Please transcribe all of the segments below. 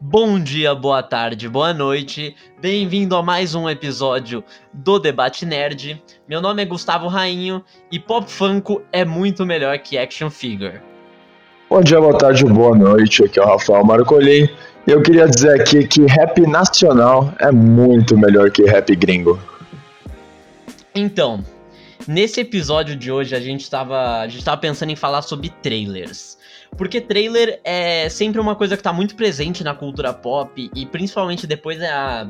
Bom dia, boa tarde, boa noite. Bem-vindo a mais um episódio do Debate Nerd. Meu nome é Gustavo Rainho e Pop Funko é muito melhor que action figure. Bom dia, boa tarde, boa noite. Aqui é o Rafael Marcolin. E eu queria dizer aqui que rap nacional é muito melhor que rap gringo. Então, nesse episódio de hoje a gente estava a gente tava pensando em falar sobre trailers. Porque trailer é sempre uma coisa que tá muito presente na cultura pop e principalmente depois da,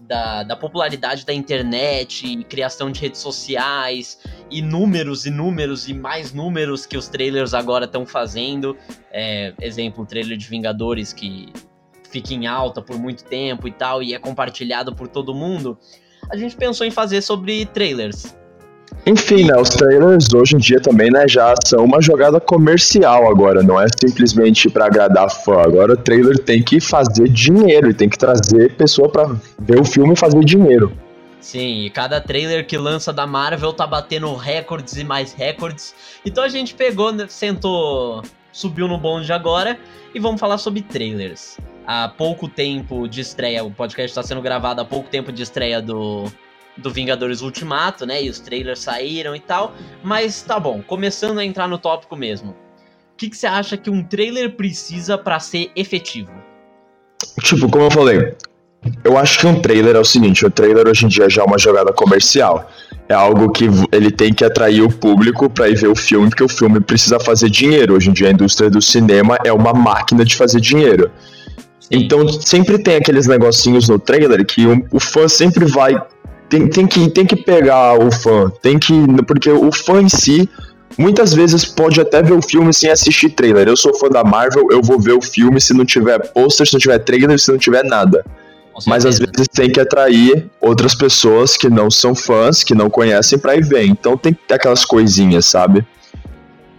da, da popularidade da internet criação de redes sociais e números e números e mais números que os trailers agora estão fazendo. É, exemplo, o trailer de Vingadores que fica em alta por muito tempo e tal e é compartilhado por todo mundo. A gente pensou em fazer sobre trailers. Enfim, né, os trailers hoje em dia também, né, já são uma jogada comercial agora, não é simplesmente para agradar fã. Agora o trailer tem que fazer dinheiro e tem que trazer pessoa para ver o filme e fazer dinheiro. Sim, e cada trailer que lança da Marvel tá batendo recordes e mais recordes. Então a gente pegou, né, sentou, subiu no bonde agora e vamos falar sobre trailers. Há pouco tempo de estreia, o podcast está sendo gravado há pouco tempo de estreia do do Vingadores Ultimato, né? E os trailers saíram e tal. Mas tá bom, começando a entrar no tópico mesmo. O que, que você acha que um trailer precisa para ser efetivo? Tipo, como eu falei, eu acho que um trailer é o seguinte: o trailer hoje em dia já é uma jogada comercial. É algo que ele tem que atrair o público para ir ver o filme, porque o filme precisa fazer dinheiro. Hoje em dia a indústria do cinema é uma máquina de fazer dinheiro. Então sempre tem aqueles negocinhos no trailer que o fã sempre vai tem, tem, que, tem que pegar o fã, tem que. Porque o fã em si, muitas vezes pode até ver o filme sem assistir trailer. Eu sou fã da Marvel, eu vou ver o filme se não tiver pôster, se não tiver trailer, se não tiver nada. Mas às vezes tem que atrair outras pessoas que não são fãs, que não conhecem pra ir ver. Então tem que ter aquelas coisinhas, sabe?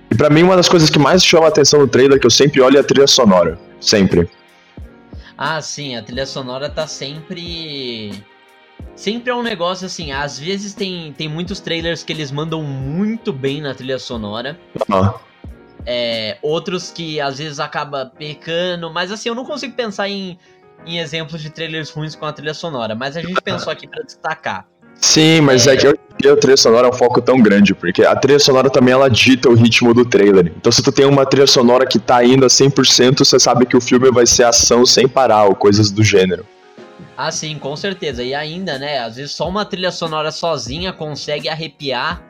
E para mim, uma das coisas que mais chama a atenção no trailer, que eu sempre olho, é a trilha sonora. Sempre. Ah, sim, a trilha sonora tá sempre sempre é um negócio assim, às vezes tem, tem muitos trailers que eles mandam muito bem na trilha sonora. Ah. É, outros que às vezes acaba pecando, mas assim, eu não consigo pensar em, em exemplos de trailers ruins com a trilha sonora, mas a gente pensou aqui para destacar. Sim, mas é, é que hoje em dia a trilha sonora é um foco tão grande, porque a trilha sonora também ela dita o ritmo do trailer. Então se tu tem uma trilha sonora que tá indo a 100%, você sabe que o filme vai ser ação sem parar, ou coisas do gênero. Ah, sim, com certeza. E ainda, né? Às vezes só uma trilha sonora sozinha consegue arrepiar.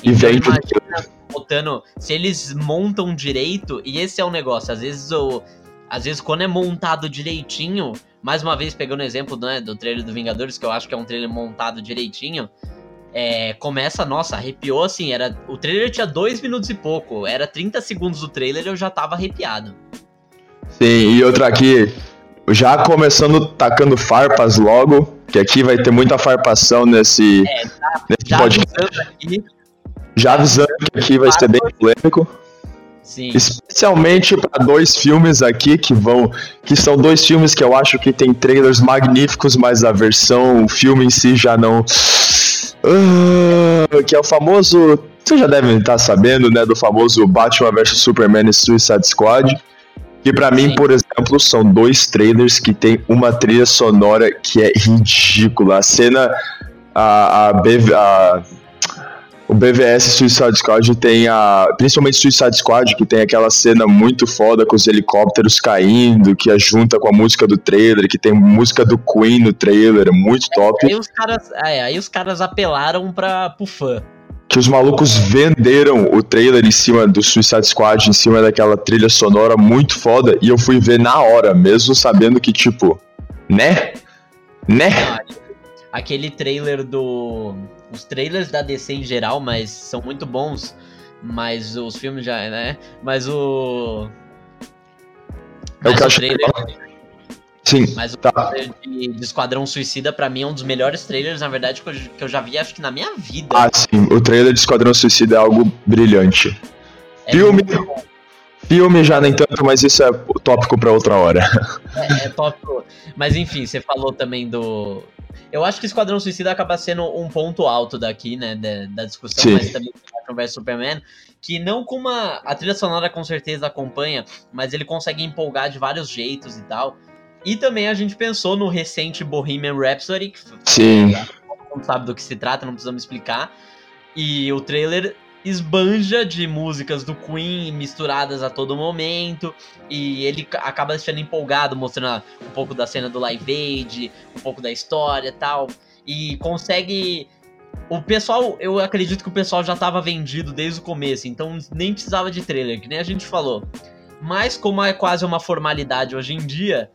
E então, vem imagina botando. Se eles montam direito, e esse é o negócio, às vezes o. Às vezes, quando é montado direitinho, mais uma vez pegando o exemplo né, do trailer do Vingadores, que eu acho que é um trailer montado direitinho, é, começa, nossa, arrepiou assim, era. O trailer tinha dois minutos e pouco, era 30 segundos do trailer e eu já tava arrepiado. Sim, e outra aqui, já começando tacando farpas logo, que aqui vai ter muita farpação nesse, é, tá, nesse já podcast. Aqui, já avisando que aqui vai ser bem polêmico. Sim. Especialmente para dois filmes aqui que vão. Que são dois filmes que eu acho que tem trailers magníficos, mas a versão, o filme em si já não. Uh, que é o famoso. Vocês já devem estar sabendo, né? Do famoso Batman vs Superman e Suicide Squad. Que para mim, por exemplo, são dois trailers que tem uma trilha sonora que é ridícula. A cena. A, a, a o BVS Suicide Squad tem a. Principalmente Suicide Squad, que tem aquela cena muito foda com os helicópteros caindo, que é junta com a música do trailer, que tem música do Queen no trailer, muito top. Aí os caras, é, aí os caras apelaram pra, pro fã que os malucos venderam o trailer em cima do Suicide Squad, em cima daquela trilha sonora muito foda, e eu fui ver na hora, mesmo sabendo que, tipo, né? Né? aquele trailer do. Os trailers da DC em geral, mas são muito bons. Mas os filmes já, né? Mas o. Mas é o, o trailer. Sim. Mas o tá. trailer de, de, Esquadrão Suicida, para mim, é um dos melhores trailers, na verdade, que eu, que eu, já vi, acho que na minha vida. Ah, sim. O trailer de Esquadrão Suicida é algo brilhante. É filme. Filme já nem tanto, mas isso é tópico para outra hora. É, é tópico. Mas enfim, você falou também do. Eu acho que Esquadrão Suicida acaba sendo um ponto alto daqui, né, da, da discussão, Sim. mas também Batman vs Superman, que não com uma... A trilha sonora com certeza acompanha, mas ele consegue empolgar de vários jeitos e tal. E também a gente pensou no recente Bohemian Rhapsody, que Sim. mundo sabe do que se trata, não precisamos explicar. E o trailer esbanja de músicas do Queen misturadas a todo momento. E ele ca- acaba deixando empolgado, mostrando um pouco da cena do Live Aid, um pouco da história e tal. E consegue. O pessoal, eu acredito que o pessoal já tava vendido desde o começo, então nem precisava de trailer, que nem a gente falou. Mas como é quase uma formalidade hoje em dia,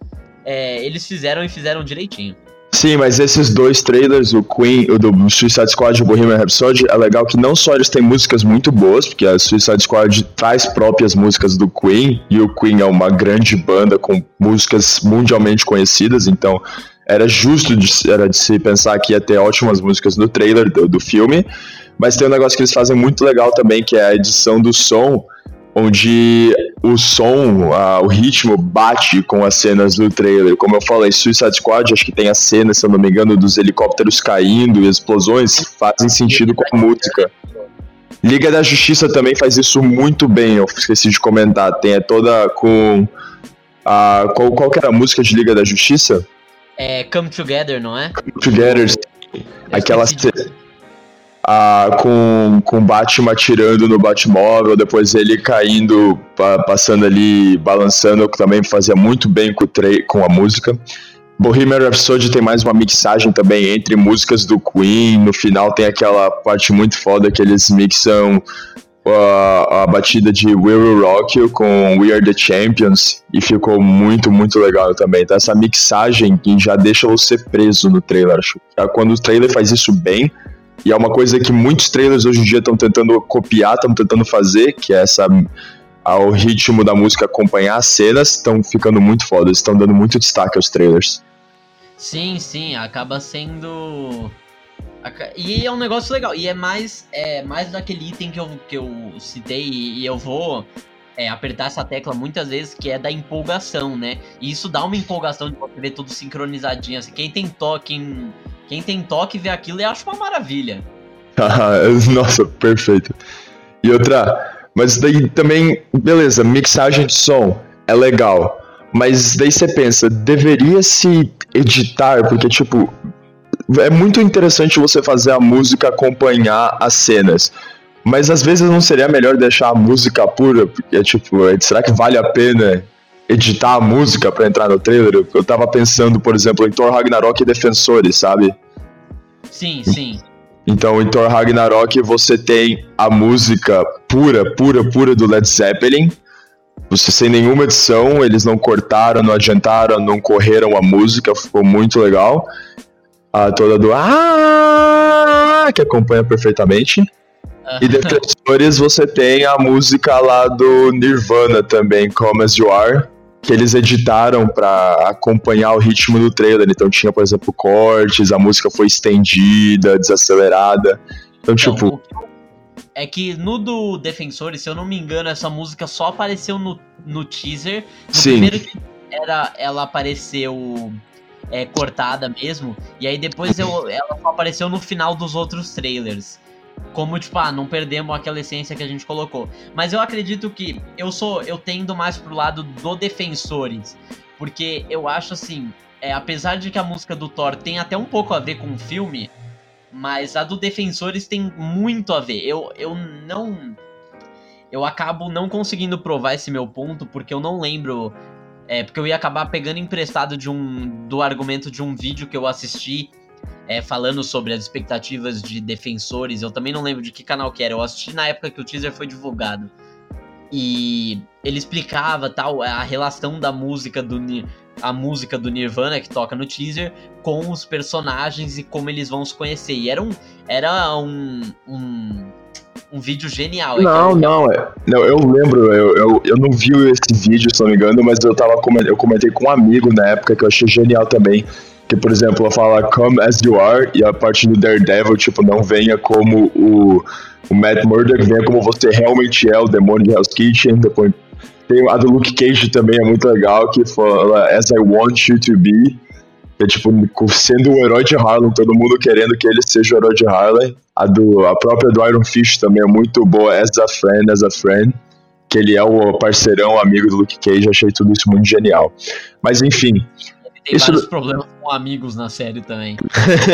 é, eles fizeram e fizeram direitinho. Sim, mas esses dois trailers, o Queen, o do Suicide Squad e o Bohemian Rhapsody, é legal que não só eles têm músicas muito boas, porque a Suicide Squad traz próprias músicas do Queen, e o Queen é uma grande banda com músicas mundialmente conhecidas, então era justo de, era de se pensar que ia ter ótimas músicas no trailer do, do filme, mas tem um negócio que eles fazem muito legal também, que é a edição do som, onde o som, ah, o ritmo bate com as cenas do trailer. Como eu falei, Suicide Squad, acho que tem a cena, se eu não me engano, dos helicópteros caindo e explosões, fazem sentido com a música. Liga da Justiça também faz isso muito bem, eu esqueci de comentar. Tem é toda com. a qual, qual que era a música de Liga da Justiça? É Come Together, não é? Together, Eu aquela de- com, com Batman atirando no Batmóvel, depois ele caindo, pa- passando ali, balançando, que também fazia muito bem com, com a música. Bohemian Rhapsody tem mais uma mixagem também entre músicas do Queen, no final tem aquela parte muito foda que eles mixam a, a batida de We Will Rock You com We Are The Champions e ficou muito, muito legal também. Então essa mixagem que já deixa você preso no trailer, acho. Quando o trailer faz isso bem, e é uma coisa que muitos trailers hoje em dia estão tentando copiar, estão tentando fazer, que é essa ao ritmo da música acompanhar as cenas, estão ficando muito fodas, estão dando muito destaque aos trailers. Sim, sim, acaba sendo. E é um negócio legal. E é mais, é mais daquele item que eu, que eu citei, e eu vou é, apertar essa tecla muitas vezes, que é da empolgação, né? E isso dá uma empolgação de você ver tudo sincronizadinho. Assim, quem tem toque, quem, quem tem toque vê aquilo e acha uma maravilha. Nossa, perfeito. E outra, mas daí também, beleza, mixagem de som é legal. Mas daí você pensa, deveria se editar, porque tipo, é muito interessante você fazer a música acompanhar as cenas. Mas às vezes não seria melhor deixar a música pura, porque tipo, será que vale a pena editar a música pra entrar no trailer? Eu tava pensando, por exemplo, em Thor Ragnarok e Defensores, sabe? Sim, sim. Então, em Thor Ragnarok, você tem a música pura, pura, pura do Led Zeppelin. Você sem nenhuma edição, eles não cortaram, não adiantaram, não correram a música, ficou muito legal. A toda do Ah, que acompanha perfeitamente. E Defensores, você tem a música lá do Nirvana também, Come As You Are, que eles editaram pra acompanhar o ritmo do trailer. Então tinha, por exemplo, cortes, a música foi estendida, desacelerada. Então, Então, tipo, É que no do Defensores, se eu não me engano, essa música só apareceu no, no teaser. No Sim. primeiro era, ela apareceu é, cortada mesmo. E aí depois eu, ela apareceu no final dos outros trailers. Como, tipo, ah, não perdemos aquela essência que a gente colocou. Mas eu acredito que eu sou. Eu tendo mais pro lado do Defensores. Porque eu acho assim. É, apesar de que a música do Thor tem até um pouco a ver com o filme, mas a do Defensores tem muito a ver. Eu, eu não. Eu acabo não conseguindo provar esse meu ponto, porque eu não lembro. É, porque eu ia acabar pegando emprestado de um. do argumento de um vídeo que eu assisti. É, falando sobre as expectativas de defensores. Eu também não lembro de que canal que era. Eu assisti na época que o teaser foi divulgado. E ele explicava tal a relação da música do a música do Nirvana que toca no teaser com os personagens e como eles vão se conhecer. E era um era um um, um vídeo genial. É Não, eu- não, é. Não, eu lembro, eu, eu, eu não vi esse vídeo, se não me engano, mas eu tava eu comentei com um amigo na época que eu achei genial também. Que, por exemplo, ela fala Come as you are, e a parte do Daredevil, tipo, não venha como o, o Matt Murdock, venha como você realmente é, o demônio de Hell's Kitchen. Depois tem a do Luke Cage também, é muito legal, que fala As I want you to be. É tipo, sendo o herói de Harlem, todo mundo querendo que ele seja o herói de Harlem. A, do, a própria do Iron Fist também é muito boa, As a Friend, As a Friend. Que ele é o parceirão, amigo do Luke Cage, achei tudo isso muito genial. Mas enfim. Tem isso... vários problemas com amigos na série também.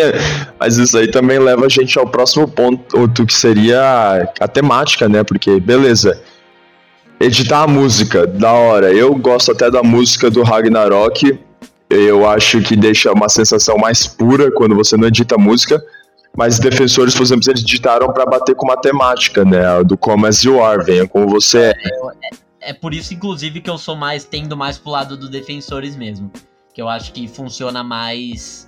Mas isso aí também leva a gente ao próximo ponto, que seria a temática, né? Porque, beleza, editar a música, da hora. Eu gosto até da música do Ragnarok, eu acho que deixa uma sensação mais pura quando você não edita música. Mas defensores, por exemplo, eles editaram para bater com matemática, né? Do como as you are, venha como você é. é. É por isso, inclusive, que eu sou mais, tendo mais pro lado do defensores mesmo. Que eu acho que funciona mais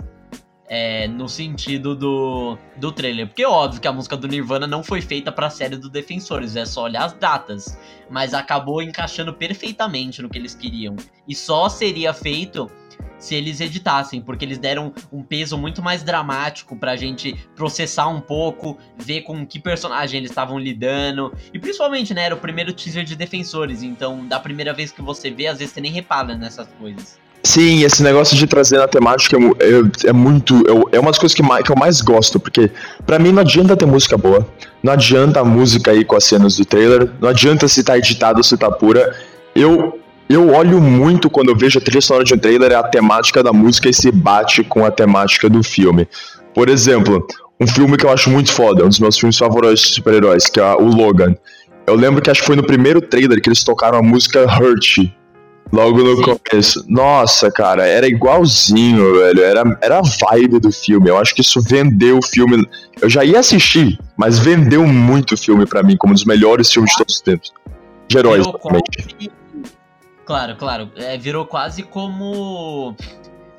é, no sentido do, do trailer. Porque óbvio que a música do Nirvana não foi feita pra série do Defensores, é só olhar as datas. Mas acabou encaixando perfeitamente no que eles queriam. E só seria feito se eles editassem, porque eles deram um peso muito mais dramático pra gente processar um pouco, ver com que personagem eles estavam lidando. E principalmente, né, era o primeiro teaser de defensores, então da primeira vez que você vê, às vezes você nem repara nessas coisas. Sim, esse negócio de trazer na temática é, é, é muito. É, é uma das coisas que, mais, que eu mais gosto, porque para mim não adianta ter música boa, não adianta a música aí com as cenas do trailer, não adianta se tá editado se tá pura. Eu eu olho muito quando eu vejo a trilha sonora de um trailer, é a temática da música e se bate com a temática do filme. Por exemplo, um filme que eu acho muito foda, um dos meus filmes favoritos de super-heróis, que é o Logan. Eu lembro que acho que foi no primeiro trailer que eles tocaram a música Hurt. Logo no Sim. começo. Nossa, cara, era igualzinho, velho. Era, era a vibe do filme. Eu acho que isso vendeu o filme. Eu já ia assistir, mas vendeu muito o filme para mim, como um dos melhores filmes de todos os tempos. De heróis, exatamente. Claro, claro. É, virou quase como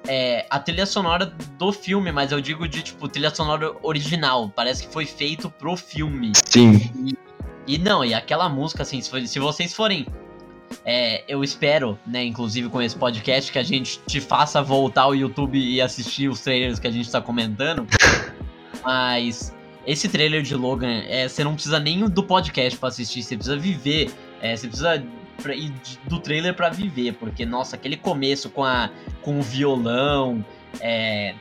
é, a trilha sonora do filme, mas eu digo de, tipo, trilha sonora original. Parece que foi feito pro filme. Sim. E, e não, e aquela música, assim, se, se vocês forem. É, eu espero, né, inclusive com esse podcast, que a gente te faça voltar ao YouTube e assistir os trailers que a gente tá comentando. Mas esse trailer de Logan, é, você não precisa nem do podcast para assistir, você precisa viver. É, você precisa pra, e do trailer para viver, porque, nossa, aquele começo com, a, com o violão, é,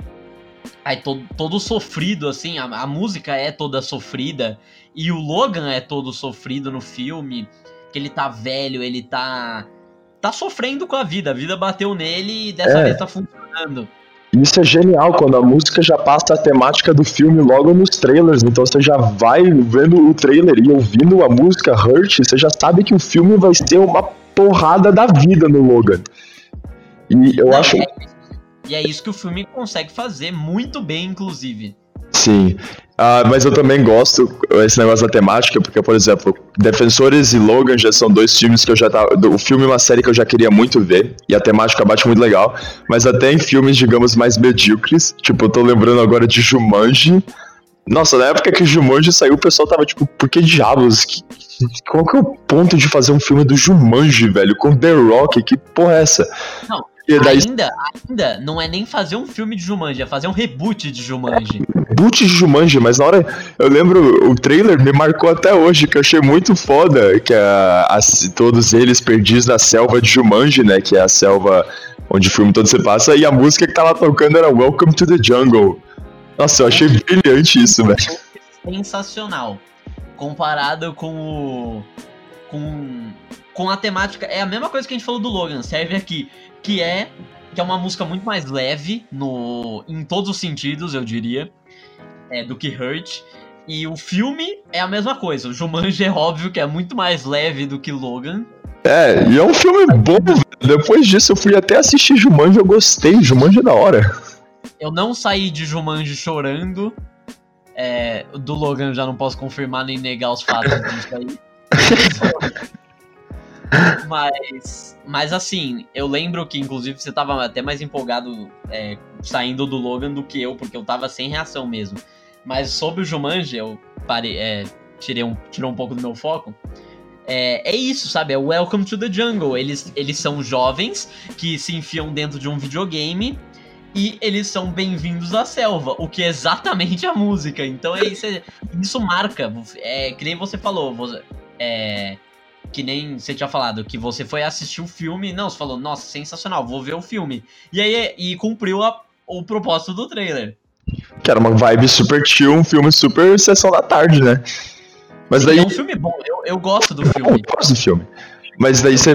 aí todo, todo sofrido, assim, a, a, música é toda sofrida, e o Logan é todo sofrido no filme, que ele tá velho, ele tá. tá sofrendo com a vida, a vida bateu nele e dessa é. vez tá funcionando. Isso é genial, quando a música já passa a temática do filme logo nos trailers. Então você já vai vendo o trailer e ouvindo a música Hurt, você já sabe que o filme vai ser uma porrada da vida no Logan. E eu Não, acho. É, e é isso que o filme consegue fazer muito bem, inclusive. Sim. Uh, mas eu também gosto esse negócio da temática, porque, por exemplo, Defensores e Logan já são dois filmes que eu já tava. O filme é uma série que eu já queria muito ver, e a temática bate muito legal. Mas até em filmes, digamos, mais medíocres, tipo, eu tô lembrando agora de Jumanji. Nossa, na época que Jumanji saiu, o pessoal tava tipo, por que diabos? Qual que é o ponto de fazer um filme do Jumanji, velho? Com The Rock? Que porra é essa? Não, daí... Ainda, ainda não é nem fazer um filme de Jumanji, é fazer um reboot de Jumanji. É, reboot de Jumanji, mas na hora. Eu lembro, o trailer me marcou até hoje, que eu achei muito foda. Que a, a, todos eles perdidos na selva de Jumanji, né? Que é a selva onde o filme todo se passa. E a música que tava tocando era Welcome to the Jungle. Nossa, eu achei brilhante isso, velho. Sensacional. Comparado com o. Com com a temática. É a mesma coisa que a gente falou do Logan, serve aqui que é que é uma música muito mais leve no em todos os sentidos, eu diria, é, do que Hurt. E o filme é a mesma coisa. O Jumanji é óbvio que é muito mais leve do que Logan. É, e é um filme bom. Depois disso eu fui até assistir Jumanji, eu gostei. Jumanji é da hora. Eu não saí de Jumanji chorando. É, do Logan já não posso confirmar nem negar os fatos disso aí. Mas, mas assim, eu lembro que inclusive você tava até mais empolgado é, saindo do Logan do que eu, porque eu tava sem reação mesmo. Mas sobre o Jumanji, eu parei, é, tirei um, tirou um pouco do meu foco. É, é isso, sabe? É Welcome to the Jungle. Eles, eles são jovens que se enfiam dentro de um videogame e eles são bem-vindos à selva, o que é exatamente a música. Então é isso, é, isso marca. É, que nem você falou, você, é, que nem você tinha falado, que você foi assistir o filme, não, você falou, nossa, sensacional, vou ver o filme. E aí e cumpriu a, o propósito do trailer. Que era uma vibe super chill, um filme super sessão da tarde, né? Mas daí. É um filme bom, eu, eu gosto do filme. Eu gosto do filme. Mas daí você.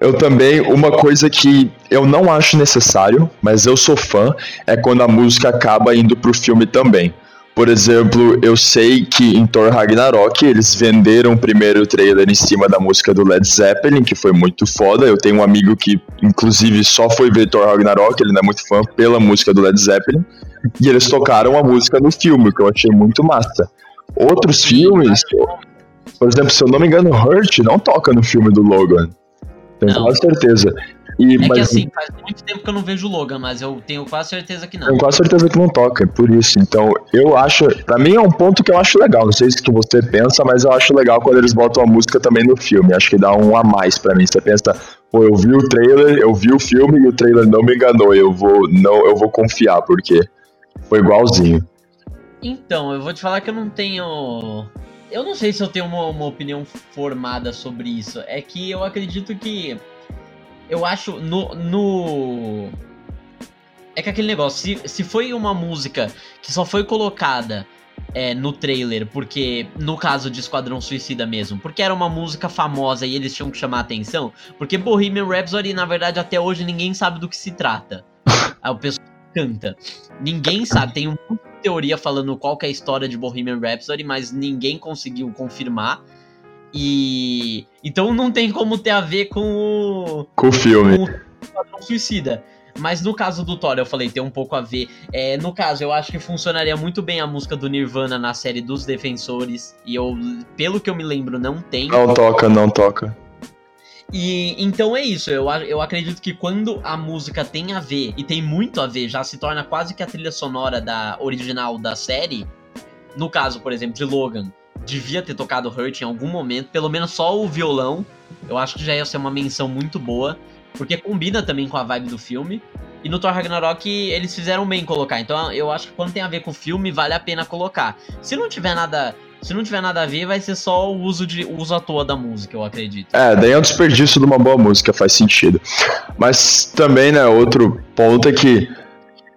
Eu também, uma coisa que eu não acho necessário, mas eu sou fã, é quando a música acaba indo pro filme também. Por exemplo, eu sei que em Thor Ragnarok eles venderam o primeiro trailer em cima da música do Led Zeppelin, que foi muito foda. Eu tenho um amigo que, inclusive, só foi ver Thor Ragnarok, ele não é muito fã pela música do Led Zeppelin. E eles tocaram a música no filme, que eu achei muito massa. Outros filmes, por exemplo, se eu não me engano, Hurt não toca no filme do Logan. Tenho quase certeza. E, é mas, que assim, faz muito tempo que eu não vejo o Logan, mas eu tenho quase certeza que não. Tenho quase certeza que não toca, é por isso. Então, eu acho. Pra mim é um ponto que eu acho legal. Não sei se que você pensa, mas eu acho legal quando eles botam a música também no filme. Acho que dá um a mais pra mim. Você pensa, pô, eu vi o trailer, eu vi o filme e o trailer não me enganou. Eu vou, não, eu vou confiar, porque foi igualzinho. Então, eu vou te falar que eu não tenho. Eu não sei se eu tenho uma, uma opinião formada sobre isso. É que eu acredito que eu acho no. no... É que aquele negócio, se, se foi uma música que só foi colocada é, no trailer, porque no caso de Esquadrão Suicida mesmo, porque era uma música famosa e eles tinham que chamar a atenção, porque Bohemian Rhapsody, na verdade, até hoje ninguém sabe do que se trata. Aí o pessoal canta. Ninguém sabe, tem uma teoria falando qual é a história de Bohemian Rhapsody, mas ninguém conseguiu confirmar. E então não tem como ter a ver com o com o filme. Com o Suicida. Mas no caso do Thor, eu falei, tem um pouco a ver. É, no caso, eu acho que funcionaria muito bem a música do Nirvana na série dos Defensores. E eu, pelo que eu me lembro, não tem. Não toca, não toca. E então é isso, eu, eu acredito que quando a música tem a ver, e tem muito a ver, já se torna quase que a trilha sonora da original da série. No caso, por exemplo, de Logan, devia ter tocado Hurt em algum momento, pelo menos só o violão. Eu acho que já ia ser uma menção muito boa, porque combina também com a vibe do filme. E no Thor Ragnarok eles fizeram bem colocar. Então eu acho que quando tem a ver com o filme, vale a pena colocar. Se não tiver nada. Se não tiver nada a ver, vai ser só o uso de uso à toa da música, eu acredito. É, daí é um desperdício de uma boa música, faz sentido. Mas também, né, outro ponto é que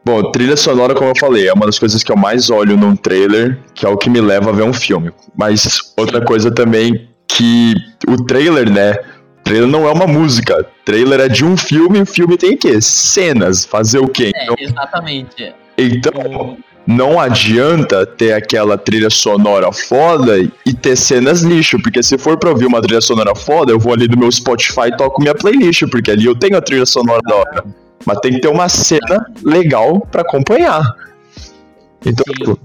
Bom, trilha sonora, como eu falei, é uma das coisas que eu mais olho num trailer, que é o que me leva a ver um filme. Mas outra coisa também que o trailer, né? O trailer não é uma música. Trailer é de um filme, o filme tem o quê? Cenas. Fazer o quê? É, então, exatamente. Então, não adianta ter aquela trilha sonora foda e ter cenas lixo, porque se for pra ouvir uma trilha sonora foda, eu vou ali no meu Spotify e toco minha playlist, porque ali eu tenho a trilha sonora da hora. Mas tem que ter uma cena legal para acompanhar. Então, tipo,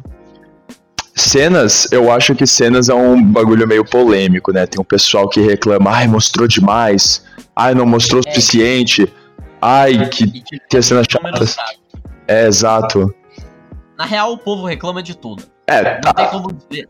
cenas, eu acho que cenas é um bagulho meio polêmico, né? Tem um pessoal que reclama, ai, mostrou demais, ai, não mostrou o é. suficiente, ai, que, que as cenas chatas. É, exato. Na real, o povo reclama de tudo. É, tá. Não tem como dizer.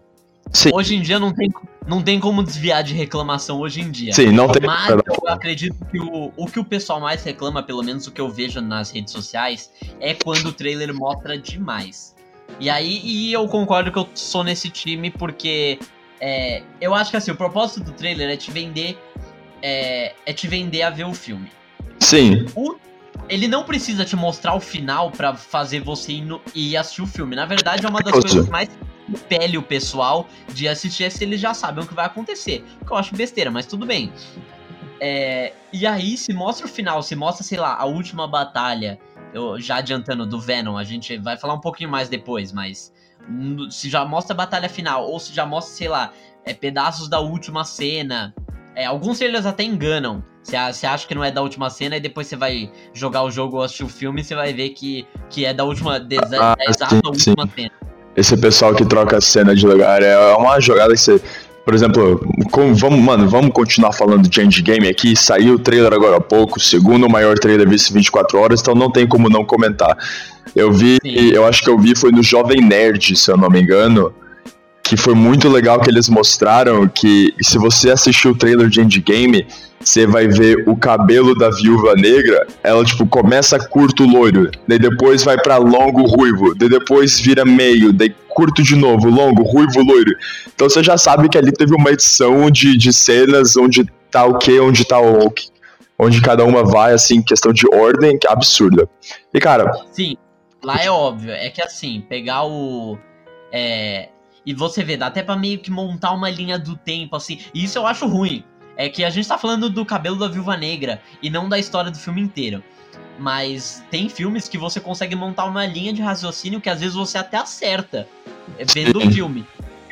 Sim. Hoje em dia não tem, não tem como desviar de reclamação hoje em dia. Sim, não tem. Mas eu acredito que o, o que o pessoal mais reclama, pelo menos o que eu vejo nas redes sociais, é quando o trailer mostra demais. E aí e eu concordo que eu sou nesse time porque é, eu acho que assim, o propósito do trailer é te vender. É, é te vender a ver o filme. Sim. O ele não precisa te mostrar o final para fazer você ir, no, ir, assistir o filme. Na verdade, é uma das coisas que mais pele o pessoal de assistir é se eles já sabem o que vai acontecer. Que eu acho besteira, mas tudo bem. É, e aí, se mostra o final, se mostra, sei lá, a última batalha, eu já adiantando do Venom, a gente vai falar um pouquinho mais depois, mas se já mostra a batalha final, ou se já mostra, sei lá, é, pedaços da última cena. É, alguns trailers até enganam. Você acha que não é da última cena e depois você vai jogar o jogo ou assistir o filme e você vai ver que, que é da última, de, ah, da exata sim, última sim. cena. Esse pessoal que troca a cena de lugar é uma jogada que você. Por exemplo, com, vamos, mano, vamos continuar falando de Endgame aqui. Saiu o trailer agora há pouco, segundo maior trailer visto em 24 horas, então não tem como não comentar. Eu vi, sim. eu acho que eu vi foi no Jovem Nerd, se eu não me engano que foi muito legal que eles mostraram que se você assistir o trailer de Endgame, você vai ver o cabelo da viúva negra, ela tipo começa curto loiro, daí depois vai para longo ruivo, daí depois vira meio, daí curto de novo, longo, ruivo, loiro. Então você já sabe que ali teve uma edição de, de cenas onde tá o que, onde tá o onde cada uma vai, assim, questão de ordem, que é absurda. E, cara. Sim, lá é óbvio. É que assim, pegar o. É, e você vê, dá até pra meio que montar uma linha do tempo, assim. E isso eu acho ruim. É que a gente tá falando do cabelo da Viúva Negra e não da história do filme inteiro. Mas tem filmes que você consegue montar uma linha de raciocínio que às vezes você até acerta é, vendo o filme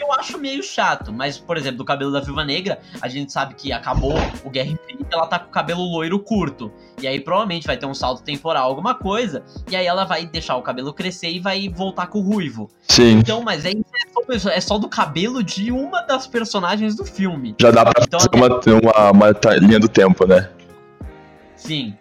eu acho meio chato. Mas, por exemplo, do cabelo da Viúva Negra, a gente sabe que acabou o Guerra Infinita, ela tá com o cabelo loiro curto. E aí provavelmente vai ter um salto temporal, alguma coisa. E aí ela vai deixar o cabelo crescer e vai voltar com o ruivo. Sim. Então, mas é, é, só, é só do cabelo de uma das personagens do filme. Já dá pra então, fazer uma, uma, uma linha do tempo, né? Sim.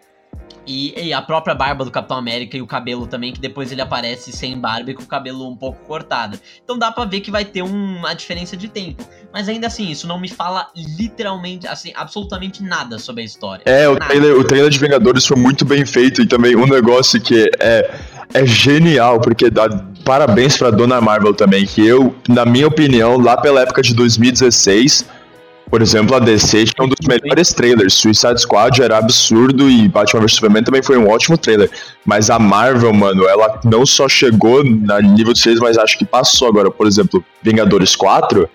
E, e, a própria barba do Capitão América e o cabelo também, que depois ele aparece sem barba e com o cabelo um pouco cortado. Então dá pra ver que vai ter uma diferença de tempo. Mas ainda assim, isso não me fala literalmente, assim, absolutamente nada sobre a história. É, o trailer, o trailer de Vingadores foi muito bem feito e também um negócio que é, é genial, porque dá parabéns pra Dona Marvel também, que eu, na minha opinião, lá pela época de 2016 por exemplo, a DC tinha um dos melhores trailers. Suicide Squad era absurdo e Batman vs Superman também foi um ótimo trailer. Mas a Marvel, mano, ela não só chegou na nível de 6, mas acho que passou agora. Por exemplo, Vingadores 4.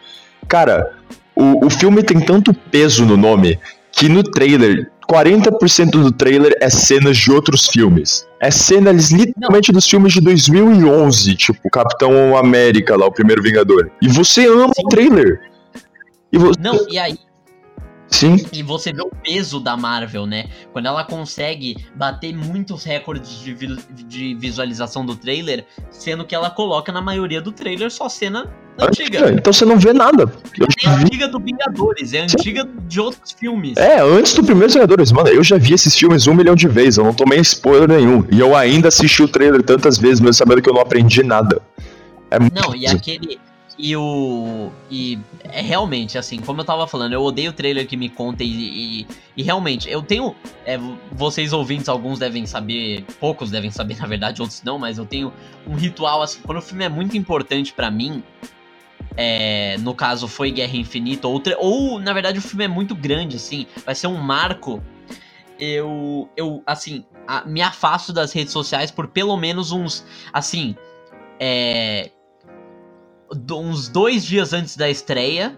Cara, o, o filme tem tanto peso no nome que no trailer 40% do trailer é cenas de outros filmes. É cenas literalmente dos filmes de 2011, tipo Capitão América lá, o primeiro Vingador. E você ama Sim. o trailer. E você... Não, e aí? Sim. E você vê o peso da Marvel, né? Quando ela consegue bater muitos recordes de, vi de visualização do trailer, sendo que ela coloca na maioria do trailer só cena antiga. Então você não vê nada. é antiga do Vingadores, é antiga de outros filmes. É, antes do primeiro Vingadores. Mano, eu já vi esses filmes um milhão de vezes, eu não tomei spoiler nenhum. E eu ainda assisti o trailer tantas vezes, mesmo sabendo que eu não aprendi nada. É não, e aquele e o. E é realmente, assim, como eu tava falando, eu odeio o trailer que me conta e, e, e realmente, eu tenho. É, vocês ouvintes, alguns devem saber, poucos devem saber, na verdade, outros não, mas eu tenho um ritual, assim, quando o filme é muito importante para mim. É, no caso, foi Guerra Infinita, ou, ou na verdade o filme é muito grande, assim, vai ser um marco. Eu, eu assim, a, me afasto das redes sociais por pelo menos uns, assim, é, uns dois dias antes da estreia.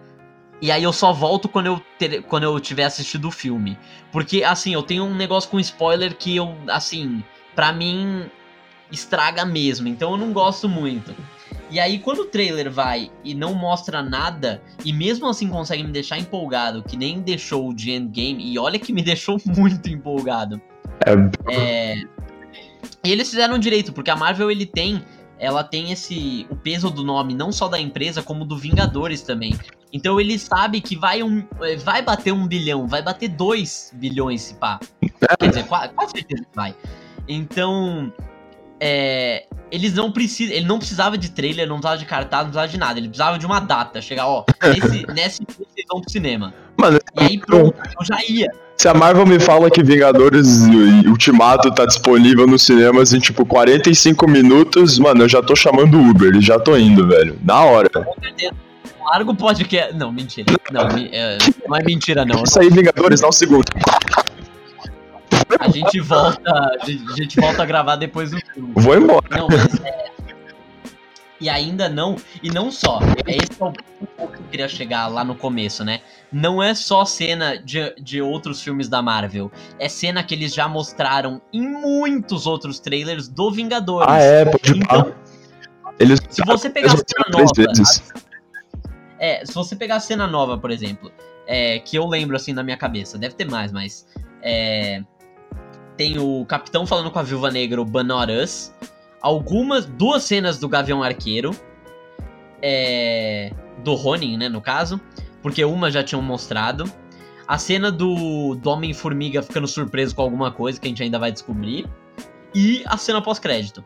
E aí eu só volto quando eu, ter, quando eu tiver assistido o filme. Porque, assim, eu tenho um negócio com spoiler que eu, assim, pra mim estraga mesmo. Então eu não gosto muito. E aí, quando o trailer vai e não mostra nada, e mesmo assim consegue me deixar empolgado, que nem deixou o de Endgame, e olha que me deixou muito empolgado. É... é... E eles fizeram direito, porque a Marvel ele tem ela tem esse o peso do nome não só da empresa como do Vingadores também. Então ele sabe que vai um eh, vai bater um bilhão, vai bater dois bilhões se pá. Quer dizer, quase, quase certeza que vai. Então é, eles não precisam, ele não precisava de trailer, não precisava de cartaz, não precisava de nada. Ele precisava de uma data, chegar, ó, nesse, nesse vocês vão pro cinema. Mano, e aí pronto, eu já ia. Se a Marvel me fala que Vingadores Ultimato tá disponível nos cinemas em tipo 45 minutos, mano, eu já tô chamando o Uber, e já tô indo, velho. Na hora. Largo podcast. Não, mentira. Não, é, não é mentira, não. Isso aí, Vingadores, dá um segundo. A gente volta. A gente volta a gravar depois do filme. Vou embora. Não, mas é, e ainda não. E não só. É esse é o ponto que eu queria chegar lá no começo, né? Não é só cena de, de outros filmes da Marvel. É cena que eles já mostraram em muitos outros trailers do Vingadores. Ah, é, pode então, eles... Se você pegar a cena nova. É, se você pegar a cena nova, por exemplo, é, que eu lembro assim na minha cabeça, deve ter mais, mas. É, tem o Capitão falando com a Viúva Negra, o Banoras algumas, duas cenas do Gavião Arqueiro, é, do Ronin, né, no caso, porque uma já tinham mostrado. A cena do, do Homem-Formiga ficando surpreso com alguma coisa que a gente ainda vai descobrir. E a cena pós-crédito.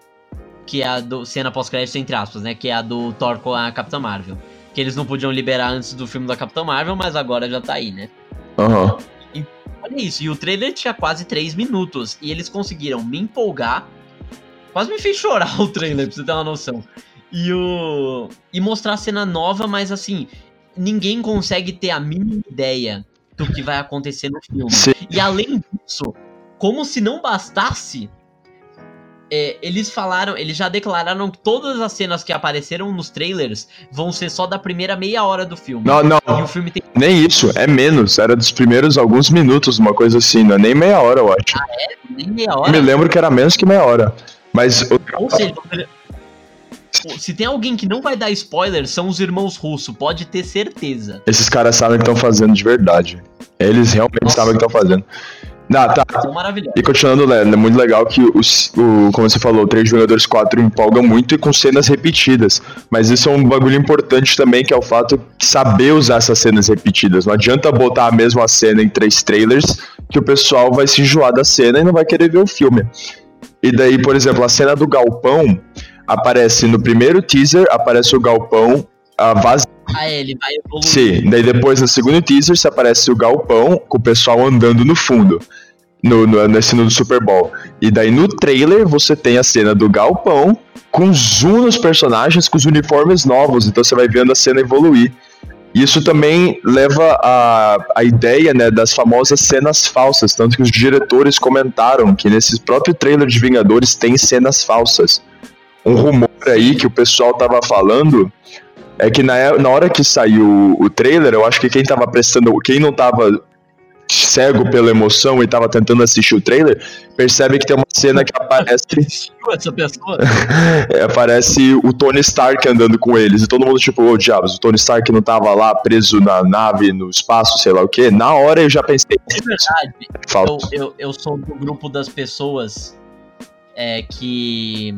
Que é a do. Cena pós-crédito, entre aspas, né? Que é a do Thor com a Capitã Marvel. Que eles não podiam liberar antes do filme da Capitã Marvel, mas agora já tá aí, né? Aham. Uhum. Olha isso, e o trailer tinha quase 3 minutos. E eles conseguiram me empolgar Quase me fez chorar o trailer, pra você ter uma noção. E o. E mostrar a cena nova, mas assim, ninguém consegue ter a mínima ideia do que vai acontecer no filme. Sim. E além disso, isso, como se não bastasse, é, eles falaram, eles já declararam que todas as cenas que apareceram nos trailers vão ser só da primeira meia hora do filme. Não, não. E o filme tem. Nem isso, é menos. Era dos primeiros alguns minutos, uma coisa assim, não é nem meia hora, eu acho. Ah, é? Nem meia Eu hora. me lembro que era menos que meia hora. Mas o- Ou seja, se tem alguém que não vai dar spoiler, são os irmãos Russo, pode ter certeza. esses caras sabem o que estão fazendo de verdade. Eles realmente Nossa. sabem o que estão fazendo. Não, tá. Maravilhosos. E continuando, Léo, é muito legal que os, o, como você falou, o 3 de Vingadores 4 empolga muito e com cenas repetidas. Mas isso é um bagulho importante também, que é o fato de saber usar essas cenas repetidas. Não adianta botar a mesma cena em três trailers, que o pessoal vai se enjoar da cena e não vai querer ver o filme. E daí, por exemplo, a cena do galpão aparece no primeiro teaser, aparece o galpão a vazio. Ah, é, ele vai evoluir. Sim, daí depois no segundo teaser se aparece o galpão com o pessoal andando no fundo. No, no, na cena do Super Bowl. E daí no trailer você tem a cena do galpão com zoom nos personagens, com os uniformes novos. Então você vai vendo a cena evoluir. Isso também leva a, a ideia né, das famosas cenas falsas. Tanto que os diretores comentaram que nesse próprio trailer de Vingadores tem cenas falsas. Um rumor aí que o pessoal tava falando é que na, na hora que saiu o trailer, eu acho que quem tava prestando. Quem não tava cego pela emoção e tava tentando assistir o trailer, percebe que tem uma cena que aparece. Essa pessoa? é, aparece o Tony Stark andando com eles. E todo mundo, tipo, ô diabos, o Tony Stark não tava lá preso na nave, no espaço, sei lá o quê. Na hora eu já pensei. De verdade, eu, eu, eu sou do grupo das pessoas é, que.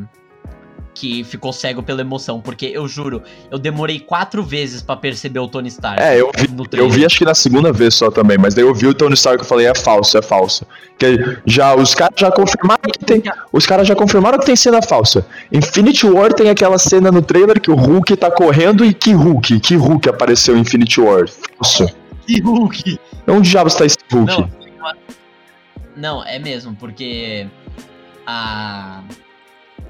Que ficou cego pela emoção. Porque eu juro, eu demorei quatro vezes pra perceber o Tony Stark. É, eu vi, no eu vi acho que na segunda vez só também, mas daí eu vi o Tony Stark e eu falei, é falso, é falso. Que já, os caras já confirmaram que tem. Os caras já confirmaram que tem cena falsa. Infinity War tem aquela cena no trailer que o Hulk tá correndo e que Hulk? Que Hulk apareceu em Infinity War? Falso. Que Hulk! Onde diabos tá esse Hulk? Não, não, é mesmo, porque a.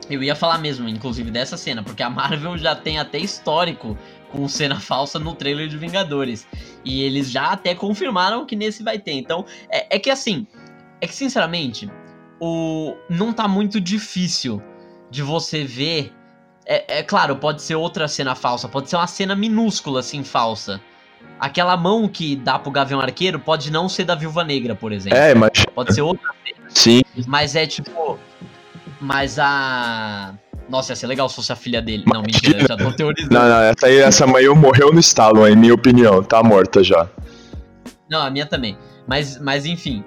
Eu ia falar mesmo, inclusive, dessa cena, porque a Marvel já tem até histórico com cena falsa no trailer de Vingadores. E eles já até confirmaram que nesse vai ter. Então, é, é que assim, é que sinceramente, o não tá muito difícil de você ver. É, é claro, pode ser outra cena falsa, pode ser uma cena minúscula assim falsa. Aquela mão que dá pro Gavião Arqueiro pode não ser da Viúva Negra, por exemplo. É, mas Pode ser outra, sim. mas é tipo. Mas a. Nossa, ia ser legal se fosse a filha dele. Não, mentira, já tô teorizando. Não, não, essa aí, essa mãe morreu no estalo, em minha opinião. Tá morta já. Não, a minha também. Mas, mas enfim.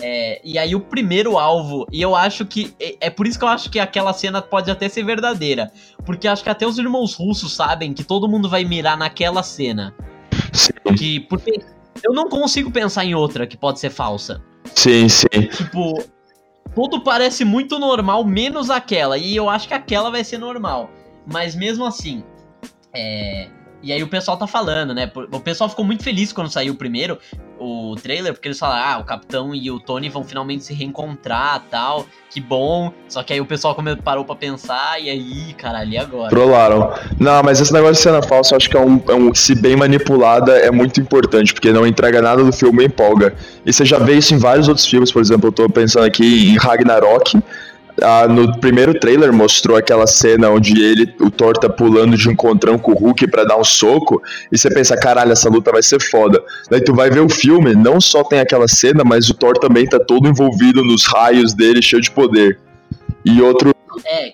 É, e aí o primeiro alvo, e eu acho que. É, é por isso que eu acho que aquela cena pode até ser verdadeira. Porque acho que até os irmãos russos sabem que todo mundo vai mirar naquela cena. Sim, Que. Porque eu não consigo pensar em outra que pode ser falsa. sim, sim. Tipo, tudo parece muito normal, menos aquela. E eu acho que aquela vai ser normal. Mas mesmo assim, é. E aí o pessoal tá falando, né? O pessoal ficou muito feliz quando saiu o primeiro, o trailer, porque eles falaram, ah, o Capitão e o Tony vão finalmente se reencontrar tal. Que bom. Só que aí o pessoal parou pra pensar, e aí, caralho, e agora? Trollaram. Não, mas esse negócio de cena falsa, eu acho que é um, é um- Se bem manipulada, é muito importante, porque não entrega nada do filme empolga. E você já vê isso em vários outros filmes, por exemplo, eu tô pensando aqui em Ragnarok. Ah, no primeiro trailer mostrou aquela cena onde ele, o Thor tá pulando de um encontrão com o Hulk pra dar um soco, e você pensa, caralho, essa luta vai ser foda. Daí tu vai ver o filme, não só tem aquela cena, mas o Thor também tá todo envolvido nos raios dele, cheio de poder. E outro. É,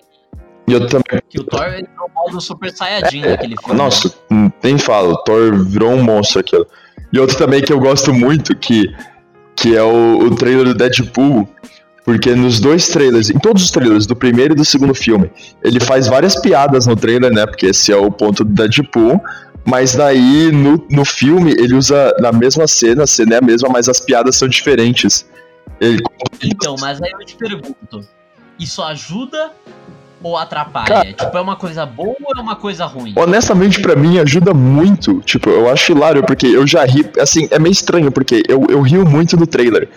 E outro também que o Thor é o mal do Super Saiyajin naquele filme. Nossa, hum, nem falo, o Thor virou um monstro aquilo. E outro também que eu gosto muito, que, que é o, o trailer do Deadpool, porque nos dois trailers, em todos os trailers, do primeiro e do segundo filme, ele faz várias piadas no trailer, né? Porque esse é o ponto do Deadpool. Mas daí, no, no filme, ele usa na mesma cena, a cena é a mesma, mas as piadas são diferentes. Ele, Então, mas aí eu te pergunto: isso ajuda ou atrapalha? Cara- tipo, é uma coisa boa ou é uma coisa ruim? Honestamente, pra mim, ajuda muito. Tipo, eu acho hilário, porque eu já ri. Assim, é meio estranho, porque eu, eu rio muito do trailer.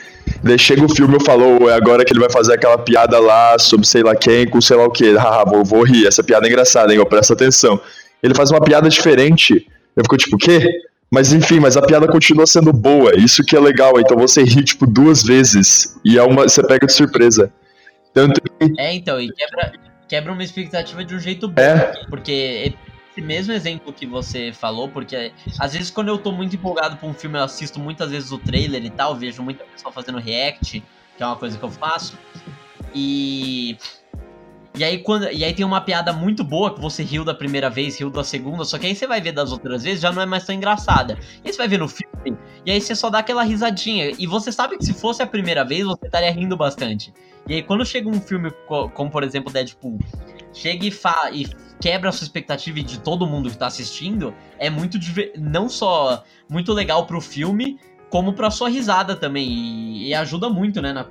Daí chega o filme e eu falo, "Oh, é agora que ele vai fazer aquela piada lá sobre sei lá quem, com sei lá o que. Haha, vou, vou rir. Essa piada é engraçada, hein? Eu presto atenção. Ele faz uma piada diferente. Eu fico tipo, o quê? Mas enfim, mas a piada continua sendo boa, isso que é legal. Então você ri, tipo, duas vezes. E é uma, você pega de surpresa. Tanto que... É, então, e quebra, quebra uma expectativa de um jeito bom. É. Porque esse mesmo exemplo que você falou, porque às vezes quando eu tô muito empolgado pra um filme, eu assisto muitas vezes o trailer e tal, vejo muita pessoa fazendo react, que é uma coisa que eu faço. E. E aí, quando, e aí tem uma piada muito boa que você riu da primeira vez, riu da segunda, só que aí você vai ver das outras vezes, já não é mais tão engraçada. E aí você vai ver no filme, e aí você só dá aquela risadinha. E você sabe que se fosse a primeira vez, você estaria rindo bastante. E aí quando chega um filme como, por exemplo, Deadpool, chega e, fa e quebra a sua expectativa de todo mundo que tá assistindo, é muito não só muito legal pro filme, como pra sua risada também. E, e ajuda muito, né, na,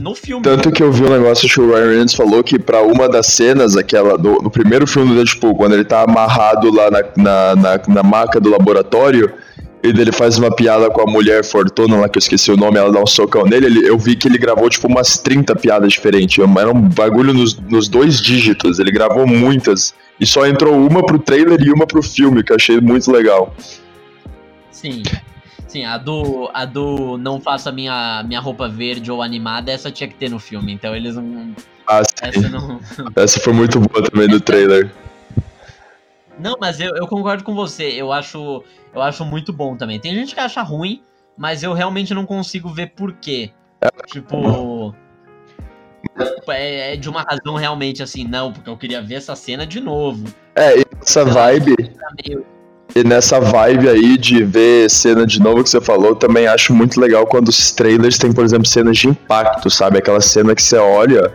no filme. Tanto que eu vi um negócio que o Ryan Reynolds falou que pra uma das cenas, aquela do, no primeiro filme do Deadpool, quando ele tá amarrado lá na, na, na, na maca do laboratório, e ele faz uma piada com a mulher fortuna lá, que eu esqueci o nome, ela dá um socão nele, ele, eu vi que ele gravou tipo umas 30 piadas diferentes. Era um bagulho nos, nos dois dígitos, ele gravou muitas. E só entrou uma pro trailer e uma pro filme, que eu achei muito legal. Sim. Sim, a do, a do não faça minha, minha roupa verde ou animada, essa tinha que ter no filme, então eles não. Ah, sim. Essa, não... essa foi muito boa também no trailer. Não, mas eu, eu concordo com você. Eu acho, eu acho muito bom também. Tem gente que acha ruim, mas eu realmente não consigo ver por quê. Tipo. É, é de uma razão realmente assim, não, porque eu queria ver essa cena de novo. É, e essa vibe. E nessa vibe aí de ver cena de novo que você falou, também acho muito legal quando os trailers têm, por exemplo, cenas de impacto, sabe? Aquela cena que você olha,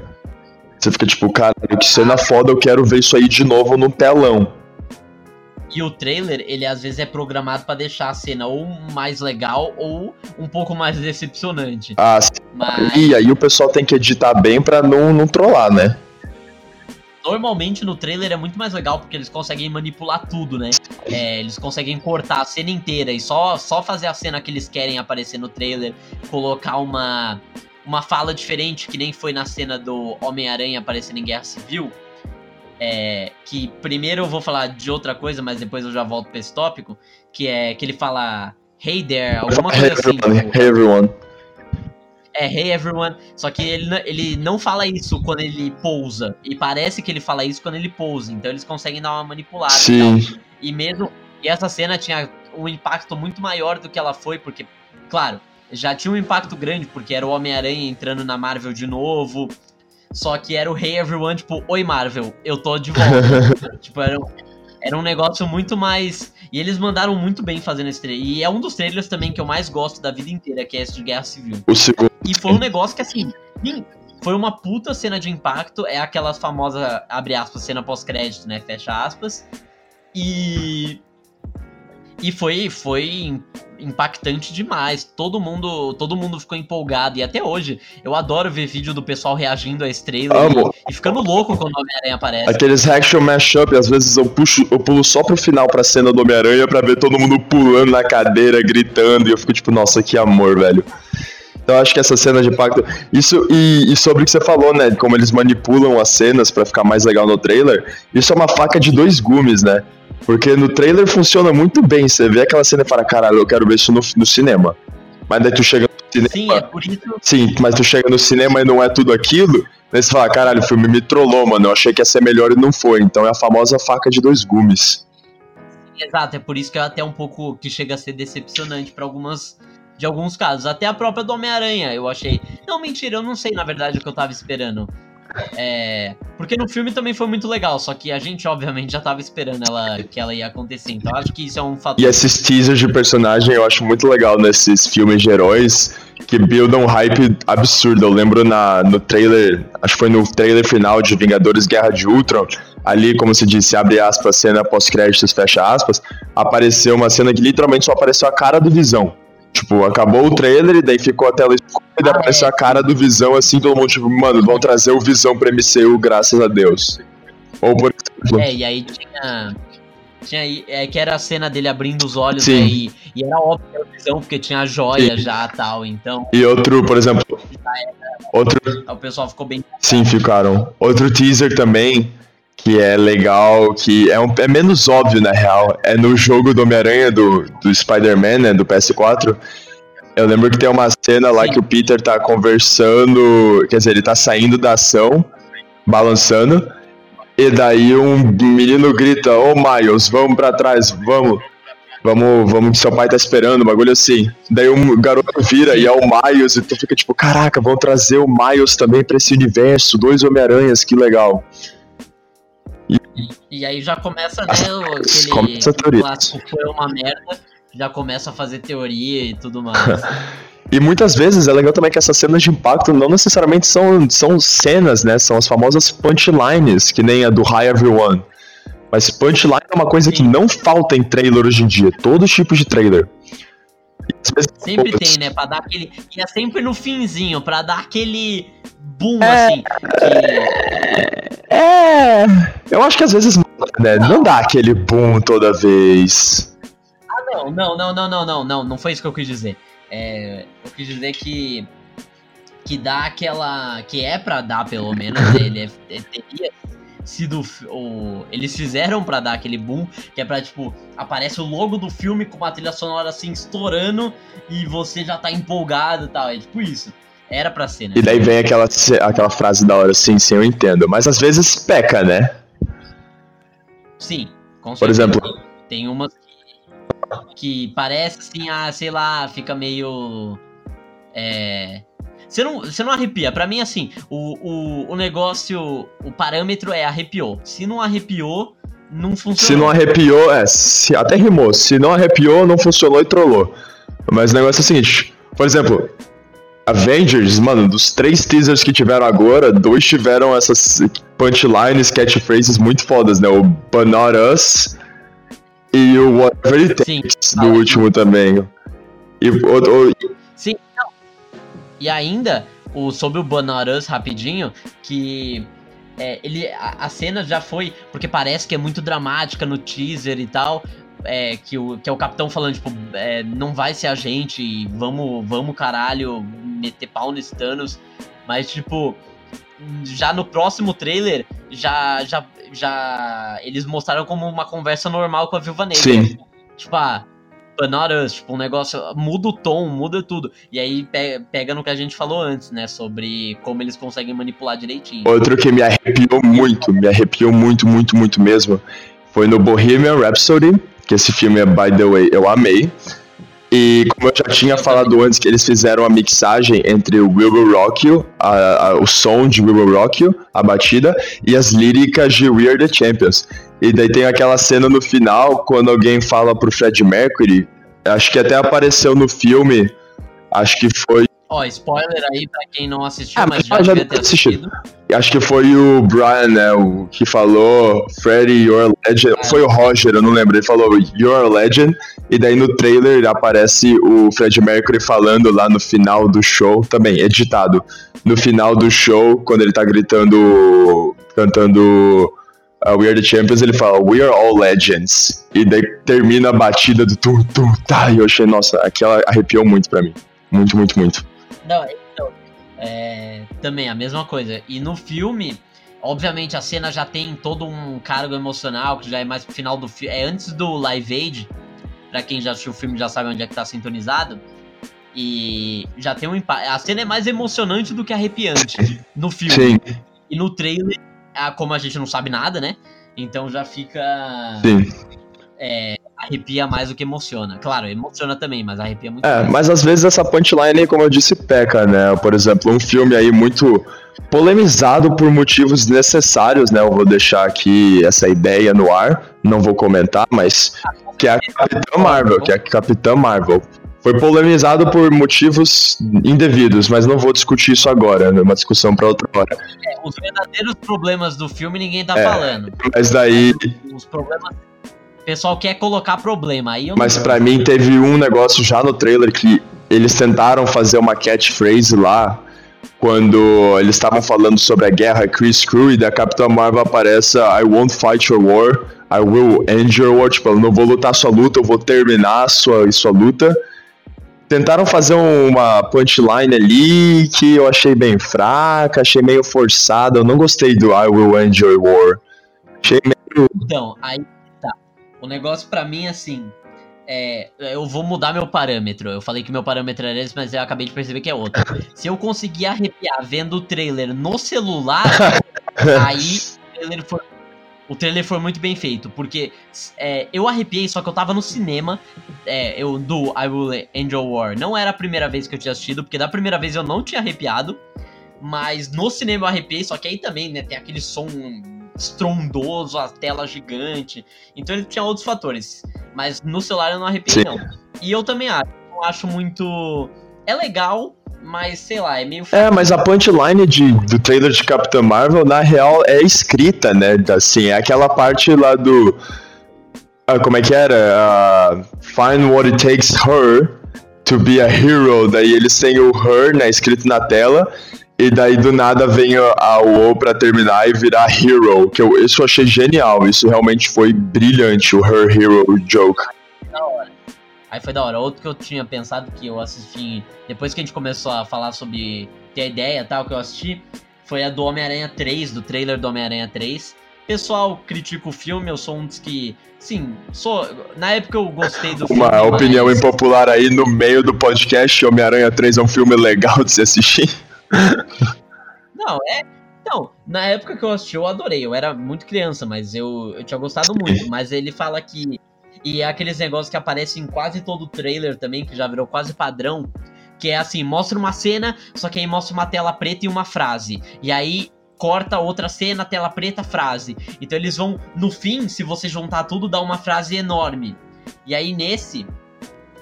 você fica tipo, cara, que cena foda, eu quero ver isso aí de novo no telão. E o trailer, ele às vezes é programado para deixar a cena ou mais legal ou um pouco mais decepcionante. Ah, sim. Mas... E aí o pessoal tem que editar bem para não, não trollar, né? Normalmente no trailer é muito mais legal porque eles conseguem manipular tudo, né? É, eles conseguem cortar a cena inteira e só, só fazer a cena que eles querem aparecer no trailer, colocar uma, uma fala diferente, que nem foi na cena do Homem-Aranha aparecendo em Guerra Civil é, que primeiro eu vou falar de outra coisa, mas depois eu já volto pra esse tópico, que é que ele fala Hey there, alguma coisa hey assim. Everyone, tipo, hey everyone. É, hey everyone. Só que ele, ele não fala isso quando ele pousa. E parece que ele fala isso quando ele pousa. Então eles conseguem dar uma manipulada. Sim. E, e mesmo. E essa cena tinha um impacto muito maior do que ela foi, porque, claro, já tinha um impacto grande, porque era o Homem-Aranha entrando na Marvel de novo. Só que era o Hey Everyone, tipo, Oi Marvel, eu tô de volta. tipo, era um, era um negócio muito mais. E eles mandaram muito bem fazendo esse trailer. E é um dos trailers também que eu mais gosto da vida inteira, que é esse de Guerra Civil. O segundo. E foi um negócio que, assim, foi uma puta cena de impacto. É aquela famosa, abre aspas, cena pós-crédito, né? Fecha aspas. E. E foi, foi impactante demais. Todo mundo, todo mundo ficou empolgado. E até hoje, eu adoro ver vídeo do pessoal reagindo a estrela e, e, ficando louco quando o Homem-Aranha aparece. Aqueles action mashup, às vezes eu puxo, eu pulo só pro final pra cena do Homem-Aranha pra ver todo mundo pulando na cadeira, gritando. E eu fico tipo, nossa, que amor, velho. Então eu acho que essa cena de impacto. Isso, e, e, sobre o que você falou, né? Como eles manipulam as cenas para ficar mais legal no trailer. Isso é uma faca de dois gumes, né? Porque no trailer funciona muito bem. Você vê aquela cena e fala, caralho, eu quero ver isso no, no cinema. Mas daí tu chega no cinema. Sim, é por isso. Sim, mas tu chega no cinema e não é tudo aquilo. Daí você fala, caralho, o filme me trollou, mano. Eu achei que ia ser melhor e não foi. Então é a famosa faca de dois gumes. Exato, é por isso que é até um pouco que chega a ser decepcionante para algumas de alguns casos. Até a própria do Homem-Aranha, eu achei. Não, mentira, eu não sei na verdade o que eu tava esperando. É, porque no filme também foi muito legal, só que a gente obviamente já tava esperando ela, que ela ia acontecer, então acho que isso é um fator. E esses teasers de personagem eu acho muito legal nesses filmes de heróis que buildam um hype absurdo. Eu lembro na, no trailer, acho que foi no trailer final de Vingadores Guerra de Ultron, ali, como se disse, abre aspas, cena pós-créditos, fecha aspas, apareceu uma cena que literalmente só apareceu a cara do Visão. Tipo, acabou o trailer e daí ficou a tela escura e daí ah, apareceu é. a cara do Visão assim, todo mundo tipo, mano, vão trazer o Visão pra MCU, graças a Deus. Ou por exemplo... É, e aí tinha... Tinha, é, que era a cena dele abrindo os olhos Sim. Né, e, e era óbvio que era visão, porque tinha a joia Sim. já tal, então. E outro, por exemplo. Outro. O pessoal ficou bem. Sim, ficaram. Outro teaser também, que é legal, que é, um, é menos óbvio na real. É no jogo do Homem-Aranha do, do Spider-Man, né, do PS4. Eu lembro que tem uma cena lá Sim. que o Peter tá conversando, quer dizer, ele tá saindo da ação, balançando, e daí um menino grita: Ô oh, Miles, vamos pra trás, vamos. Vamos, vamos, seu pai tá esperando, um bagulho assim. Daí o garoto vira e é o Miles, e tu fica tipo, caraca, vão trazer o Miles também pra esse universo, dois Homem-Aranhas, que legal. E, aí já começa, né, aquele começa clássico foi uma merda, já começa a fazer teoria e tudo mais. E muitas vezes é legal também que essas cenas de impacto não necessariamente são, são cenas, né? São as famosas punchlines, que nem a do Hi Everyone. Mas punchline é uma coisa Sim. que não falta em trailer hoje em dia. Todos os tipos de trailer. Sempre tem, né? Pra dar aquele. E é sempre no finzinho, pra dar aquele boom, é... assim. Que... É. Eu acho que às vezes né, não. dá aquele boom toda vez. Ah, não, não, não, não, não, não, não. Não foi isso que eu quis dizer. É, eu quis dizer que que dá aquela que é para dar pelo menos né? ele é, é, teria sido o, eles fizeram para dar aquele boom que é para tipo aparece o logo do filme com uma trilha sonora assim estourando e você já tá empolgado e tal é tipo isso era para ser né e daí vem aquela aquela frase da hora assim sim eu entendo mas às vezes peca né sim com certeza. por exemplo tem umas que parece assim, ah, sei lá, fica meio. É. Você não, você não arrepia. Para mim, assim, o, o, o negócio, o parâmetro é arrepiou. Se não arrepiou, não funcionou. Se não arrepiou, é. Se, até rimou. Se não arrepiou, não funcionou e trollou. Mas o negócio é o seguinte: por exemplo, Avengers, mano, dos três teasers que tiveram agora, dois tiveram essas punchlines, catchphrases muito fodas, né? O But Not Us e o Whatever It Takes Sim, do último também. E, o, o... E ainda, o, sobre o Bonaras rapidinho, que é, ele, a, a, cena já foi. Porque parece que é muito dramática no teaser e tal. É, que, o, que é o capitão falando, tipo, é, não vai ser a gente, vamos, vamos caralho, meter pau nesse Thanos. Mas, tipo, já no próximo trailer, já, já, já eles mostraram como uma conversa normal com a Viúva Negra. Sim. Tipo, ah, not us, tipo, um negócio, muda o tom, muda tudo. E aí pega no que a gente falou antes, né, sobre como eles conseguem manipular direitinho. Outro que me arrepiou muito, me arrepiou muito, muito, muito mesmo, foi no Bohemian Rhapsody, que esse filme é, by the way, eu amei. E como eu já tinha falado antes, que eles fizeram a mixagem entre o We Will Rock You, a, a, o som de Will Rock You, a batida, e as líricas de We Are The Champions. E daí tem aquela cena no final, quando alguém fala pro Fred Mercury, acho que até apareceu no filme, acho que foi Ó, spoiler aí pra quem não assistiu, ah, mas já, devia ter assistido. assistido. Acho que foi o Brian, né, o que falou Freddy, you're a legend. Ah, foi o Roger, eu não lembro. Ele falou You're a legend. E daí no trailer aparece o Fred Mercury falando lá no final do show, também editado. No final do show, quando ele tá gritando, cantando uh, We Are the Champions, ele fala We Are All Legends. E daí termina a batida do tum, tum, tá. E eu achei, nossa, aquela arrepiou muito pra mim. Muito, muito, muito. Não, então, é, também a mesma coisa. E no filme, obviamente a cena já tem todo um cargo emocional, que já é mais pro final do filme. É antes do Live Aid. Pra quem já assistiu o filme já sabe onde é que tá sintonizado. E já tem um impacto. A cena é mais emocionante do que arrepiante no filme. Sim. E no trailer, como a gente não sabe nada, né? Então já fica. Sim. É, arrepia mais do que emociona. Claro, emociona também, mas arrepia muito É, mais. mas às vezes essa punchline, como eu disse, peca, né? Por exemplo, um filme aí muito polemizado por motivos necessários, né? Eu vou deixar aqui essa ideia no ar, não vou comentar, mas que é a Capitã Marvel, que é a Capitã Marvel. Foi polemizado por motivos indevidos, mas não vou discutir isso agora, é uma discussão para outra hora. É, os verdadeiros problemas do filme ninguém tá é, falando. Mas daí. Os problemas pessoal quer colocar problema. Aí Mas para mim teve um negócio já no trailer que eles tentaram fazer uma catchphrase lá quando eles estavam falando sobre a guerra Chris Crew e da Capitã Marvel aparece I won't fight your war, I will end your war, tipo, eu não vou lutar sua luta, eu vou terminar sua, sua luta. Tentaram fazer uma punchline ali que eu achei bem fraca, achei meio forçada, eu não gostei do I will end your war. Achei meio. Então, aí. O negócio pra mim, assim. É, eu vou mudar meu parâmetro. Eu falei que meu parâmetro era esse, mas eu acabei de perceber que é outro. Se eu conseguir arrepiar vendo o trailer no celular, aí o trailer foi, o trailer foi muito bem feito. Porque é, eu arrepiei, só que eu tava no cinema. É, eu, do I Will Angel War. Não era a primeira vez que eu tinha assistido, porque da primeira vez eu não tinha arrepiado. Mas no cinema eu arrepiei, só que aí também, né, tem aquele som estrondoso, a tela gigante. Então ele tinha outros fatores. Mas no celular eu não arrepiei, não. E eu também acho. Eu acho muito. É legal, mas sei lá, é meio. É, mas a punchline de, do trailer de Capitã Marvel, na real, é escrita, né? Assim, é aquela parte lá do. Uh, como é que era? Uh, Find what it takes her to be a hero. Daí eles têm o her, né, escrito na tela. E daí do nada vem a, O pra terminar e virar Hero, que eu, isso eu achei genial. Isso realmente foi brilhante, o Her Hero joke. Da hora. Aí foi da hora. Outro que eu tinha pensado que eu assisti, depois que a gente começou a falar sobre ter a ideia tal, que eu assisti, foi a do Homem-Aranha 3, do trailer do Homem-Aranha 3. Pessoal critica o filme, eu sou um dos que. Sim, sou. Na época eu gostei do Uma filme. Uma opinião mas... impopular aí no meio do podcast: Homem-Aranha 3 é um filme legal de se assistir. Não, é. Então, na época que eu assisti, eu adorei. Eu era muito criança, mas eu, eu tinha gostado muito. Mas ele fala que. E é aqueles negócios que aparecem em quase todo o trailer também, que já virou quase padrão. Que é assim, mostra uma cena, só que aí mostra uma tela preta e uma frase. E aí corta outra cena, tela preta, frase. Então eles vão, no fim, se você juntar tudo, dá uma frase enorme. E aí nesse,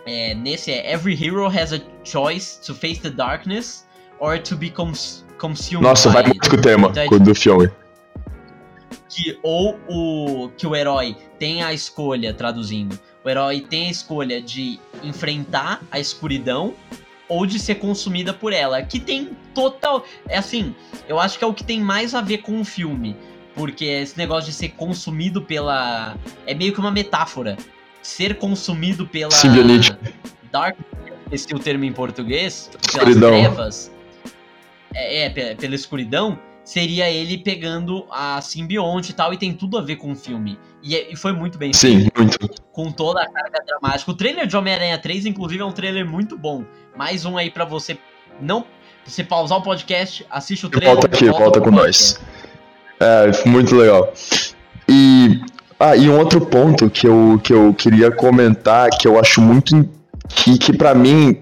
é, nesse é Every hero has a choice to face the darkness or to be cons consumed Nossa, vai muito o tema do filme. Que ou o que o herói tem a escolha, traduzindo, o herói tem a escolha de enfrentar a escuridão ou de ser consumida por ela, que tem total, é assim, eu acho que é o que tem mais a ver com o filme, porque esse negócio de ser consumido pela é meio que uma metáfora. Ser consumido pela Simbionite. Dark, esse é o termo em português, pelas Escuridão. trevas é, é, pela escuridão, seria ele pegando a simbionte e tal, e tem tudo a ver com o filme. E, é, e foi muito bem Sim, feito. muito. Com toda a carga dramática. O trailer de Homem-Aranha 3, inclusive, é um trailer muito bom. Mais um aí para você não. Você pausar o podcast, assiste o trailer. Volta aqui, volta, volta com nós. É, muito legal. E. Ah, e um outro ponto que eu, que eu queria comentar, que eu acho muito. que, que para mim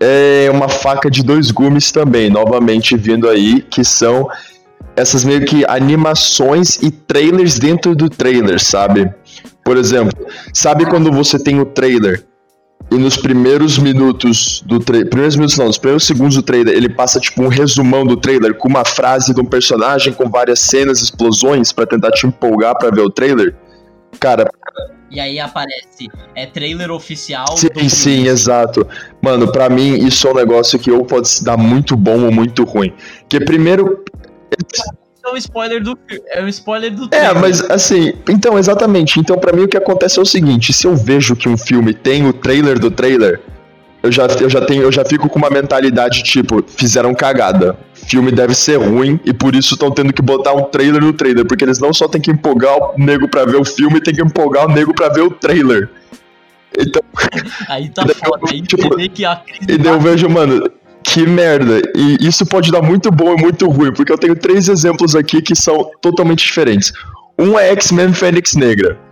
é uma faca de dois gumes também, novamente vindo aí, que são essas meio que animações e trailers dentro do trailer, sabe? Por exemplo, sabe quando você tem o trailer e nos primeiros minutos do trailer, primeiros minutos não, nos primeiros segundos do trailer, ele passa tipo um resumão do trailer com uma frase de um personagem com várias cenas, explosões para tentar te empolgar para ver o trailer? Cara, e aí aparece é trailer oficial. Sim, sim, exato. Mano, para mim isso é um negócio que ou pode se dar muito bom ou muito ruim. Que primeiro é um spoiler do é um spoiler do é, trailer. É, mas assim, então exatamente. Então para mim o que acontece é o seguinte, se eu vejo que um filme tem o trailer do trailer, eu já, eu já tenho, eu já fico com uma mentalidade tipo, fizeram cagada. Filme deve ser ruim e por isso estão tendo que botar um trailer no trailer, porque eles não só tem que empolgar o nego para ver o filme, tem que empolgar o nego para ver o trailer. Então, aí tá foda, aí tipo, que a crise E daí eu vejo, mano, que merda. E isso pode dar muito bom e muito ruim, porque eu tenho três exemplos aqui que são totalmente diferentes. Um é X-Men Fênix Negra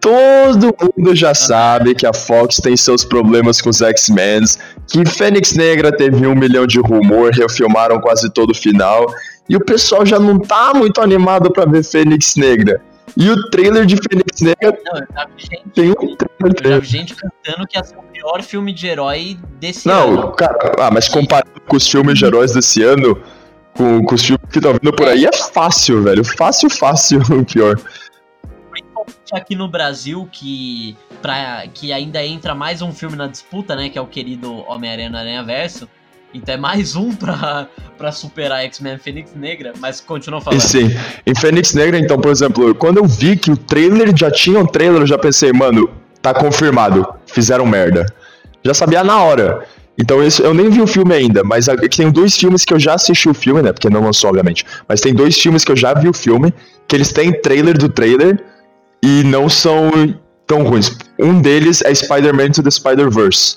todo mundo já sabe que a Fox tem seus problemas com os X-Men, que Fênix Negra teve um milhão de rumor, refilmaram quase todo o final, e o pessoal já não tá muito animado para ver Fênix Negra. E o trailer de Fênix Negra não, eu vi gente, tem um trailer. Eu vi gente cantando que ia ser o pior filme de herói desse não, ano. Não, cara, ah, mas comparado com os filmes de heróis desse ano, com, com os filmes que estão vindo por aí, é fácil, velho. Fácil, fácil o pior aqui no Brasil, que, pra, que ainda entra mais um filme na disputa, né? Que é o querido Homem-Aranha Aranha Verso. Então é mais um pra, pra superar X-Men Fênix Negra, mas continua falando. Sim, em Fênix Negra, então, por exemplo, quando eu vi que o trailer já tinha um trailer, eu já pensei, mano, tá confirmado, fizeram merda. Já sabia na hora. Então isso, eu nem vi o filme ainda, mas tem dois filmes que eu já assisti o filme, né? Porque não lançou, obviamente. Mas tem dois filmes que eu já vi o filme, que eles têm trailer do trailer e não são tão ruins. Um deles é Spider-Man to the Spider-Verse.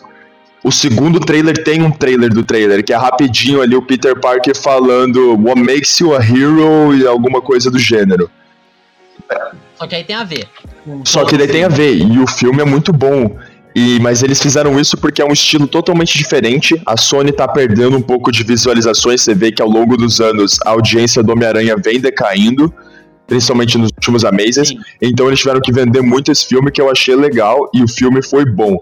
O segundo trailer tem um trailer do trailer, que é rapidinho ali o Peter Parker falando What makes you a hero e alguma coisa do gênero. Só que aí tem a ver. Só que daí tem a ver, e o filme é muito bom. E, mas eles fizeram isso porque é um estilo totalmente diferente. A Sony tá perdendo um pouco de visualizações. Você vê que ao longo dos anos a audiência do Homem-Aranha vem decaindo, principalmente nos últimos meses. Então eles tiveram que vender muito esse filme que eu achei legal e o filme foi bom.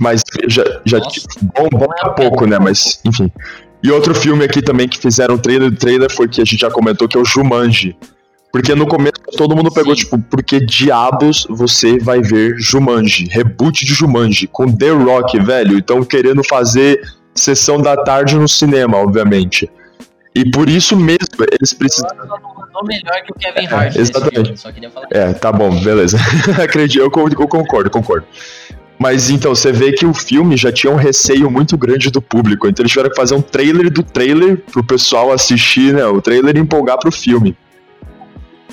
Mas já, já bom, bom é pouco, né? Mas enfim. E outro filme aqui também que fizeram trailer trailer foi que a gente já comentou que é o Jumanji. Porque no começo todo mundo pegou, Sim. tipo, porque diabos você vai ver Jumanji? Reboot de Jumanji, com The Rock, velho. Então querendo fazer sessão da tarde no cinema, obviamente. E por isso mesmo eles precisam. melhor que o Kevin Hart. É, exatamente. Filme, é, tá bom, beleza. Acredito, eu concordo, concordo. Mas então, você vê que o filme já tinha um receio muito grande do público. Então eles tiveram que fazer um trailer do trailer pro pessoal assistir, né? O trailer e empolgar pro filme.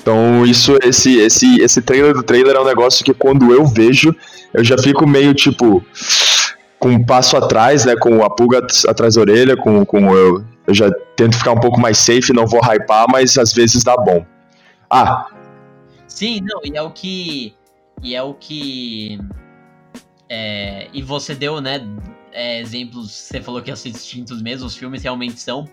Então, isso, esse, esse, esse trailer do trailer é um negócio que quando eu vejo, eu já fico meio tipo com um passo atrás, né? Com a pulga atrás da orelha, com, com eu, eu já tento ficar um pouco mais safe, não vou hypar, mas às vezes dá bom. Ah. Sim, não, e é o que. E é o que. É, e você deu, né? É, exemplos, você falou que ia ser distintos mesmo, os filmes realmente são.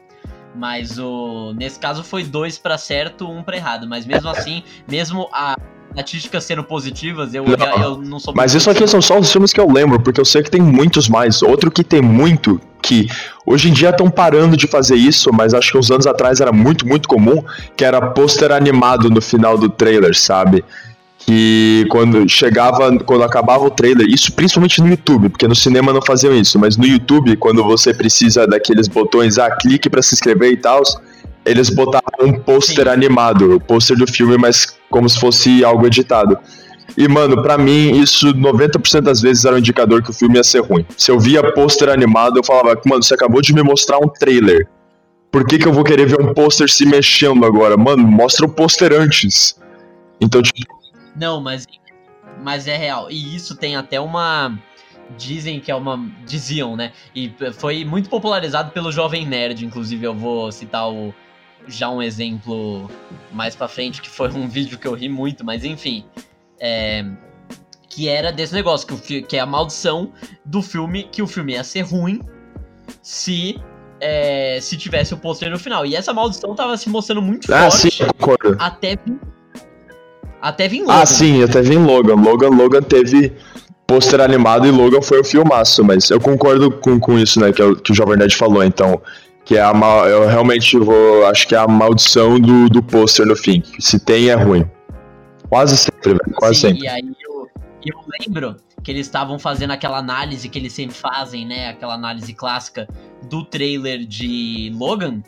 Mas o nesse caso foi dois para certo, um para errado. Mas mesmo assim, mesmo a estatísticas sendo positivas, eu não, eu não sou Mas isso aqui são só os filmes que eu lembro, porque eu sei que tem muitos mais. Outro que tem muito, que hoje em dia estão parando de fazer isso, mas acho que uns anos atrás era muito, muito comum, que era pôster animado no final do trailer, sabe? que quando chegava, quando acabava o trailer, isso principalmente no YouTube, porque no cinema não faziam isso, mas no YouTube, quando você precisa daqueles botões, ah, clique para se inscrever e tal, eles botavam um pôster animado, o pôster do filme, mas como se fosse algo editado. E, mano, para mim, isso 90% das vezes era um indicador que o filme ia ser ruim. Se eu via pôster animado, eu falava, mano, você acabou de me mostrar um trailer. Por que, que eu vou querer ver um pôster se mexendo agora? Mano, mostra o pôster antes. Então, tipo, não, mas, mas é real. E isso tem até uma. Dizem que é uma. Diziam, né? E foi muito popularizado pelo Jovem Nerd, inclusive eu vou citar o. Já um exemplo mais pra frente, que foi um vídeo que eu ri muito, mas enfim. É, que era desse negócio, que, que é a maldição do filme, que o filme ia ser ruim se é, se tivesse o pôster no final. E essa maldição tava se mostrando muito ah, forte sim, até até vir Logan. Ah, sim, até vir Logan. Logan, Logan teve pôster animado e Logan foi o filmaço, mas eu concordo com, com isso, né, que, é que o Jovem Nerd falou, então, que é a mal, eu realmente vou, acho que é a maldição do, do pôster no fim, se tem é ruim. Quase sempre, velho, quase Sim, sempre. E aí eu, eu lembro que eles estavam fazendo aquela análise que eles sempre fazem, né, aquela análise clássica do trailer de Logan,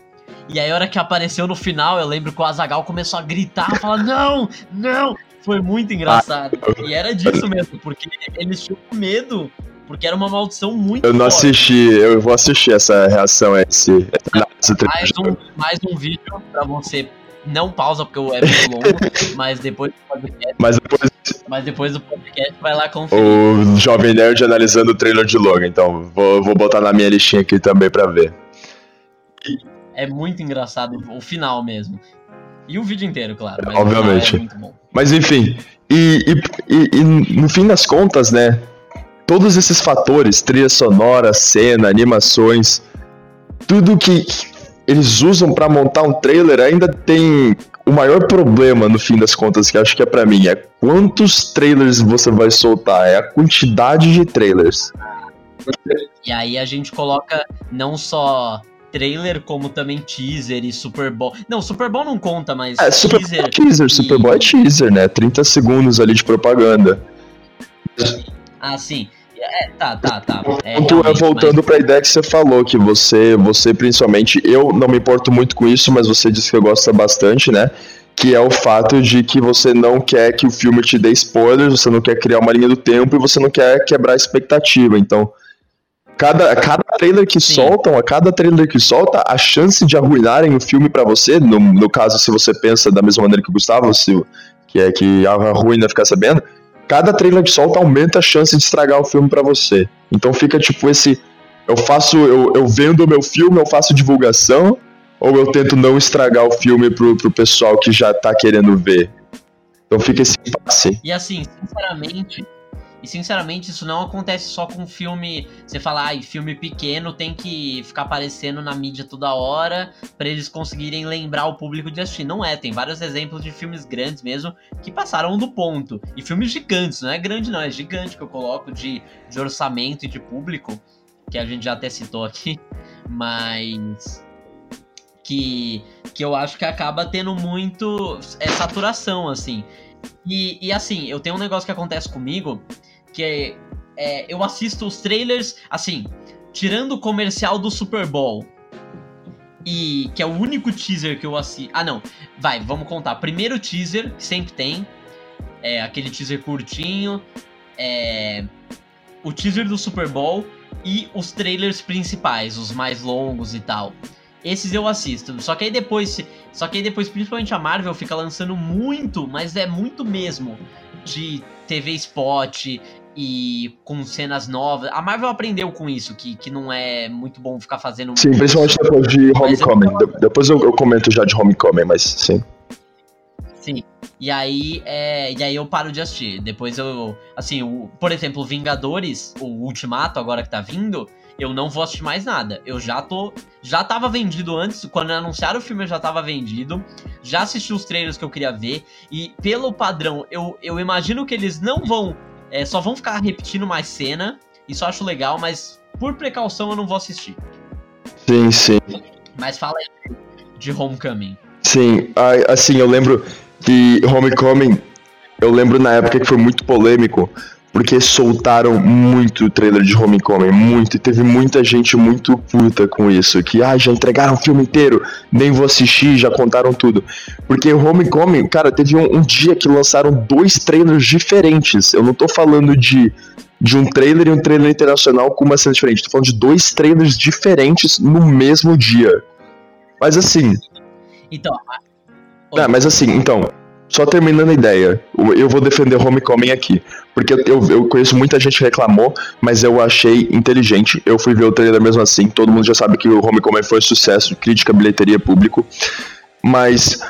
e aí, a hora que apareceu no final, eu lembro que o Azagal começou a gritar, falar: Não, não! Foi muito engraçado. E era disso mesmo, porque eles tinham medo, porque era uma maldição muito Eu não forte. assisti, eu vou assistir essa reação, esse. esse mais, um, mais um vídeo pra você. Não pausa porque é muito longo, mas depois do podcast. Mas depois, mas depois do podcast vai lá conferir. O Jovem Nerd analisando o trailer de Logan, então vou, vou botar na minha listinha aqui também pra ver. É muito engraçado o final mesmo. E o vídeo inteiro, claro. Mas Obviamente. É mas enfim, e, e, e, e, no fim das contas, né? Todos esses fatores, trilha sonora, cena, animações, tudo que eles usam para montar um trailer ainda tem o maior problema no fim das contas que acho que é para mim é quantos trailers você vai soltar, é a quantidade de trailers. E aí a gente coloca não só trailer como também teaser e Super Bowl. Não, Super Bowl não conta, mas é, Super teaser. Bowl é teaser, e... Super Bowl é teaser, né? 30 segundos ali de propaganda. Ah, sim. É, tá, tá, tá. É, é voltando mas... pra ideia que você falou, que você, você principalmente, eu não me importo muito com isso, mas você disse que gosta bastante, né? Que é o fato de que você não quer que o filme te dê spoilers, você não quer criar uma linha do tempo e você não quer quebrar a expectativa. Então, cada, cada trailer que Sim. soltam, a cada trailer que solta, a chance de arruinarem o filme para você, no, no caso, se você pensa da mesma maneira que o Gustavo, se, que é que arruina ficar sabendo, cada trailer que solta aumenta a chance de estragar o filme para você. Então fica tipo esse. Eu faço. Eu, eu vendo o meu filme, eu faço divulgação, ou eu tento não estragar o filme pro, pro pessoal que já tá querendo ver. Então fica esse impasse. E assim, sinceramente, e sinceramente, isso não acontece só com filme. Você fala, ai, filme pequeno tem que ficar aparecendo na mídia toda hora para eles conseguirem lembrar o público de assistir. Não é, tem vários exemplos de filmes grandes mesmo que passaram do ponto. E filmes gigantes, não é grande não, é gigante que eu coloco de, de orçamento e de público, que a gente já até citou aqui, mas. Que, que eu acho que acaba tendo muito é, saturação, assim. E, e assim, eu tenho um negócio que acontece comigo que é, é, eu assisto os trailers, assim, tirando o comercial do Super Bowl, e que é o único teaser que eu assisto. Ah, não, vai, vamos contar. Primeiro teaser, que sempre tem, é aquele teaser curtinho, é o teaser do Super Bowl e os trailers principais, os mais longos e tal. Esses eu assisto. Só que aí depois, só que aí depois principalmente a Marvel fica lançando muito, mas é muito mesmo de TV spot, e com cenas novas. A Marvel aprendeu com isso, que, que não é muito bom ficar fazendo. Sim, principalmente depois de Homecoming. Eu... Depois eu, eu, comento já de Homecoming, mas sim. Sim. E aí, é, e aí eu paro de assistir. Depois eu. Assim, o, por exemplo, Vingadores, o Ultimato, agora que tá vindo, eu não vou assistir mais nada. Eu já tô. Já tava vendido antes, quando anunciaram o filme eu já tava vendido. Já assisti os trailers que eu queria ver. E pelo padrão, eu, eu imagino que eles não vão é, só vão ficar repetindo mais cena. Isso eu acho legal, mas por precaução eu não vou assistir. Sim, sim. Mas fala aí de Homecoming. Sim, assim, eu lembro que Homecoming, eu lembro na época que foi muito polêmico, porque soltaram muito o trailer de Homecoming, muito, e teve muita gente muito puta com isso, que ah, já entregaram o filme inteiro, nem vou assistir, já contaram tudo. Porque Homecoming, cara, teve um, um dia que lançaram dois trailers diferentes. Eu não tô falando de de um trailer e um trailer internacional com uma cena diferente. Tô falando de dois trailers diferentes no mesmo dia. Mas assim. Então. Ah, mas assim, então. Só terminando a ideia, eu vou defender Homecoming aqui. Porque eu, eu conheço muita gente que reclamou, mas eu achei inteligente. Eu fui ver o trailer mesmo assim. Todo mundo já sabe que o Homecoming foi sucesso, crítica, bilheteria, público. Mas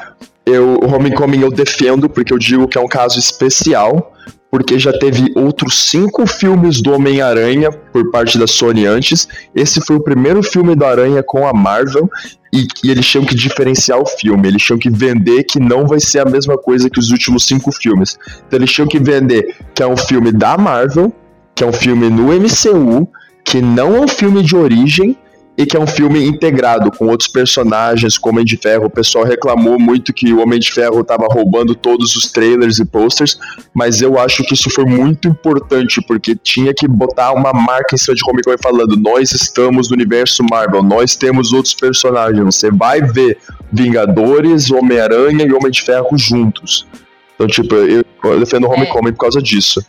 eu, o Homecoming eu defendo porque eu digo que é um caso especial, porque já teve outros cinco filmes do Homem-Aranha por parte da Sony antes. Esse foi o primeiro filme do Aranha com a Marvel e, e, eles tinham que diferenciar o filme, eles tinham que vender que não vai ser a mesma coisa que os últimos cinco filmes. Então eles tinham que vender que é um filme da Marvel, que é um filme no MCU, que não é um filme de origem e que é um filme integrado com outros personagens, como Homem de Ferro. O pessoal reclamou muito que o Homem de Ferro estava roubando todos os trailers e posters, mas eu acho que isso foi muito importante, porque tinha que botar uma marca em cima de Homecoming falando: nós estamos no universo Marvel, nós temos outros personagens. Você vai ver Vingadores, Homem-Aranha e Homem de Ferro juntos. Então, tipo, eu, eu defendo o Homecoming é. por causa disso.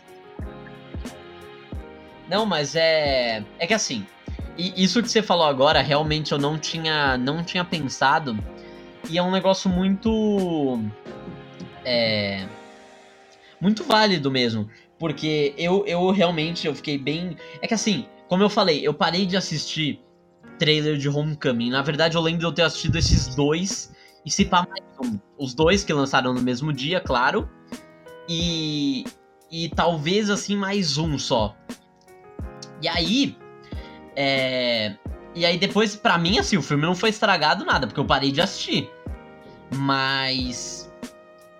Não, mas é. É que assim, e isso que você falou agora, realmente eu não tinha, não tinha pensado. E é um negócio muito. É. Muito válido mesmo. Porque eu, eu realmente eu fiquei bem. É que assim, como eu falei, eu parei de assistir trailer de Homecoming. Na verdade, eu lembro de eu ter assistido esses dois. E se pá mais um. Os dois que lançaram no mesmo dia, claro. E. E talvez assim mais um só. E aí, é... E aí depois, para mim, assim, o filme não foi estragado nada, porque eu parei de assistir. Mas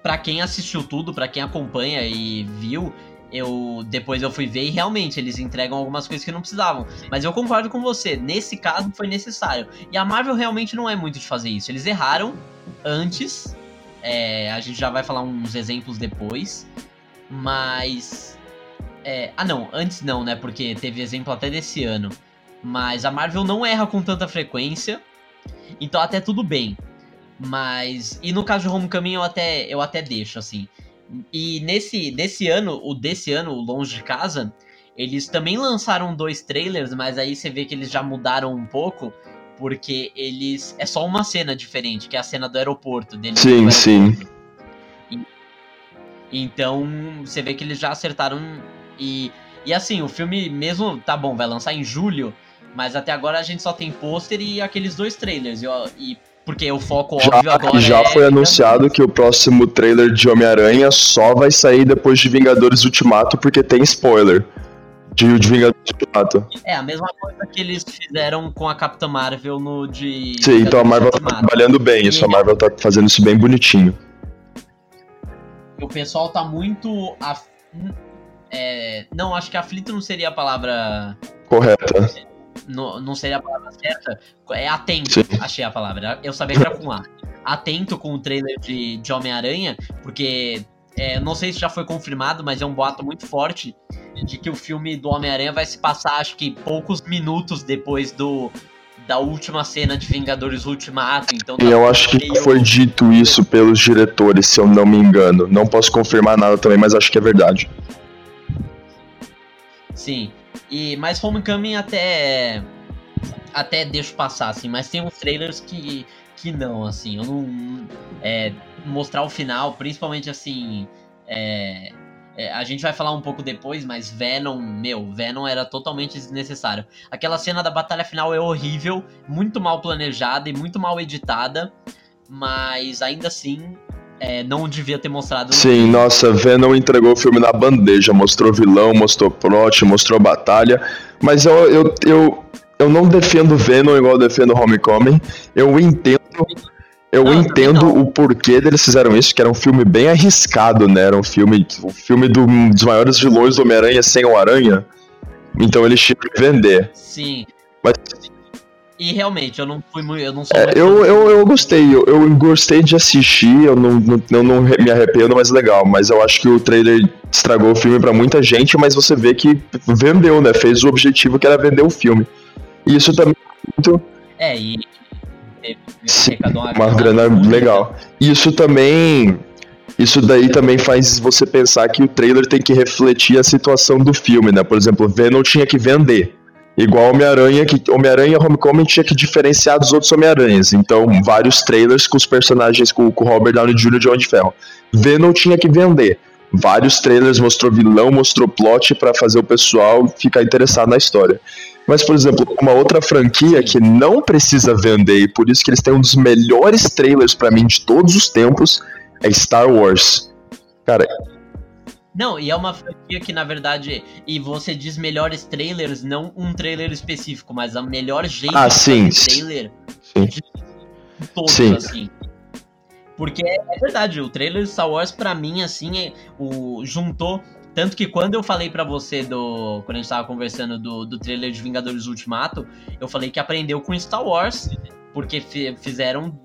para quem assistiu tudo, para quem acompanha e viu, eu depois eu fui ver e realmente eles entregam algumas coisas que não precisavam. Mas eu concordo com você, nesse caso foi necessário. E a Marvel realmente não é muito de fazer isso. Eles erraram antes. É, a gente já vai falar uns exemplos depois. Mas. É, ah não, antes não, né? Porque teve exemplo até desse ano. Mas a Marvel não erra com tanta frequência. Então até tudo bem. Mas. E no caso de Homecoming eu até, eu até deixo, assim. E nesse, nesse ano, o desse ano, o Longe de Casa, eles também lançaram dois trailers, mas aí você vê que eles já mudaram um pouco, porque eles. É só uma cena diferente, que é a cena do aeroporto dele. Sim, sim. Então, você vê que eles já acertaram. E, e assim, o filme mesmo, tá bom, vai lançar em julho, mas até agora a gente só tem pôster e aqueles dois trailers. E, e porque o foco já, óbvio agora já é foi anunciado que o próximo trailer de Homem-Aranha só vai sair depois de Vingadores Ultimato, porque tem spoiler de, de Vingadores Ultimato. É, a mesma coisa que eles fizeram com a Capitã Marvel no de. Sim, então a Marvel tá trabalhando bem, isso, a Marvel tá fazendo isso bem bonitinho. O pessoal tá muito. Af... É... Não, acho que aflito não seria a palavra. Correta. Não, não seria a palavra certa. É atento, Sim. achei a palavra. Eu sabia que era com A. Atento com o trailer de, de Homem-Aranha, porque é, não sei se já foi confirmado, mas é um boato muito forte de que o filme do Homem-Aranha vai se passar, acho que poucos minutos depois do da última cena de Vingadores Ultimato. Então tá E eu acho que foi dito isso pelos diretores, se eu não me engano. Não posso confirmar nada também, mas acho que é verdade. Sim. E mas Homecoming até até deixo passar assim, mas tem uns trailers que que não assim, eu não é, mostrar o final, principalmente assim, é, é, a gente vai falar um pouco depois, mas Venom, meu, Venom era totalmente desnecessário. Aquela cena da batalha final é horrível, muito mal planejada e muito mal editada, mas ainda assim é, não devia ter mostrado. Sim, nossa, Venom entregou o filme na bandeja. Mostrou vilão, mostrou plot, mostrou batalha. Mas eu, eu, eu, eu não defendo Venom igual eu defendo Homecoming. Eu entendo. Eu Não, entendo não. o porquê deles fizeram isso, que era um filme bem arriscado, né? Era um filme, o filme do- dos maiores vilões do Homem-Aranha sem o Aranha. Então eles tinham que vender. Sim. Mas E realmente, eu não fui muito. Eu não sou É, eu, eu, eu gostei, eu, eu gostei de assistir, eu não, não, eu não me arrependo, mas legal. Mas eu acho que o trailer estragou o filme pra muita gente, mas você vê que vendeu, né? Fez o objetivo que era vender o filme. E isso também é muito. É, e. Sim, uma grana legal. Isso também. Isso daí também faz você pensar que o trailer tem que refletir a situação do filme, né? Por exemplo, Venom tinha que vender. Igual Homem-Aranha, que Homem-Aranha Homecoming tinha que diferenciar dos outros Homem-Aranhas. Então, vários trailers com os personagens com, com Robert Downey Jr. e John de Ferro. Venom tinha que vender. Vários trailers mostrou vilão, mostrou plot pra fazer o pessoal ficar interessado na história. Mas, por exemplo, uma outra franquia que não precisa vender e por isso que eles têm um dos melhores trailers pra mim de todos os tempos é Star Wars. Cara, Não, e é uma franquia que, na verdade. E você diz melhores trailers, não um trailer específico, mas a melhor jeito Ah, de sim, fazer trailer sim. de todos, Sim. assim. Porque é, verdade, o trailer de Star Wars, pra mim, assim, é, o, juntou. Tanto que quando eu falei pra você do. Quando a gente tava conversando do, do trailer de Vingadores Ultimato, eu falei que aprendeu com Star Wars, porque fi- fizeram.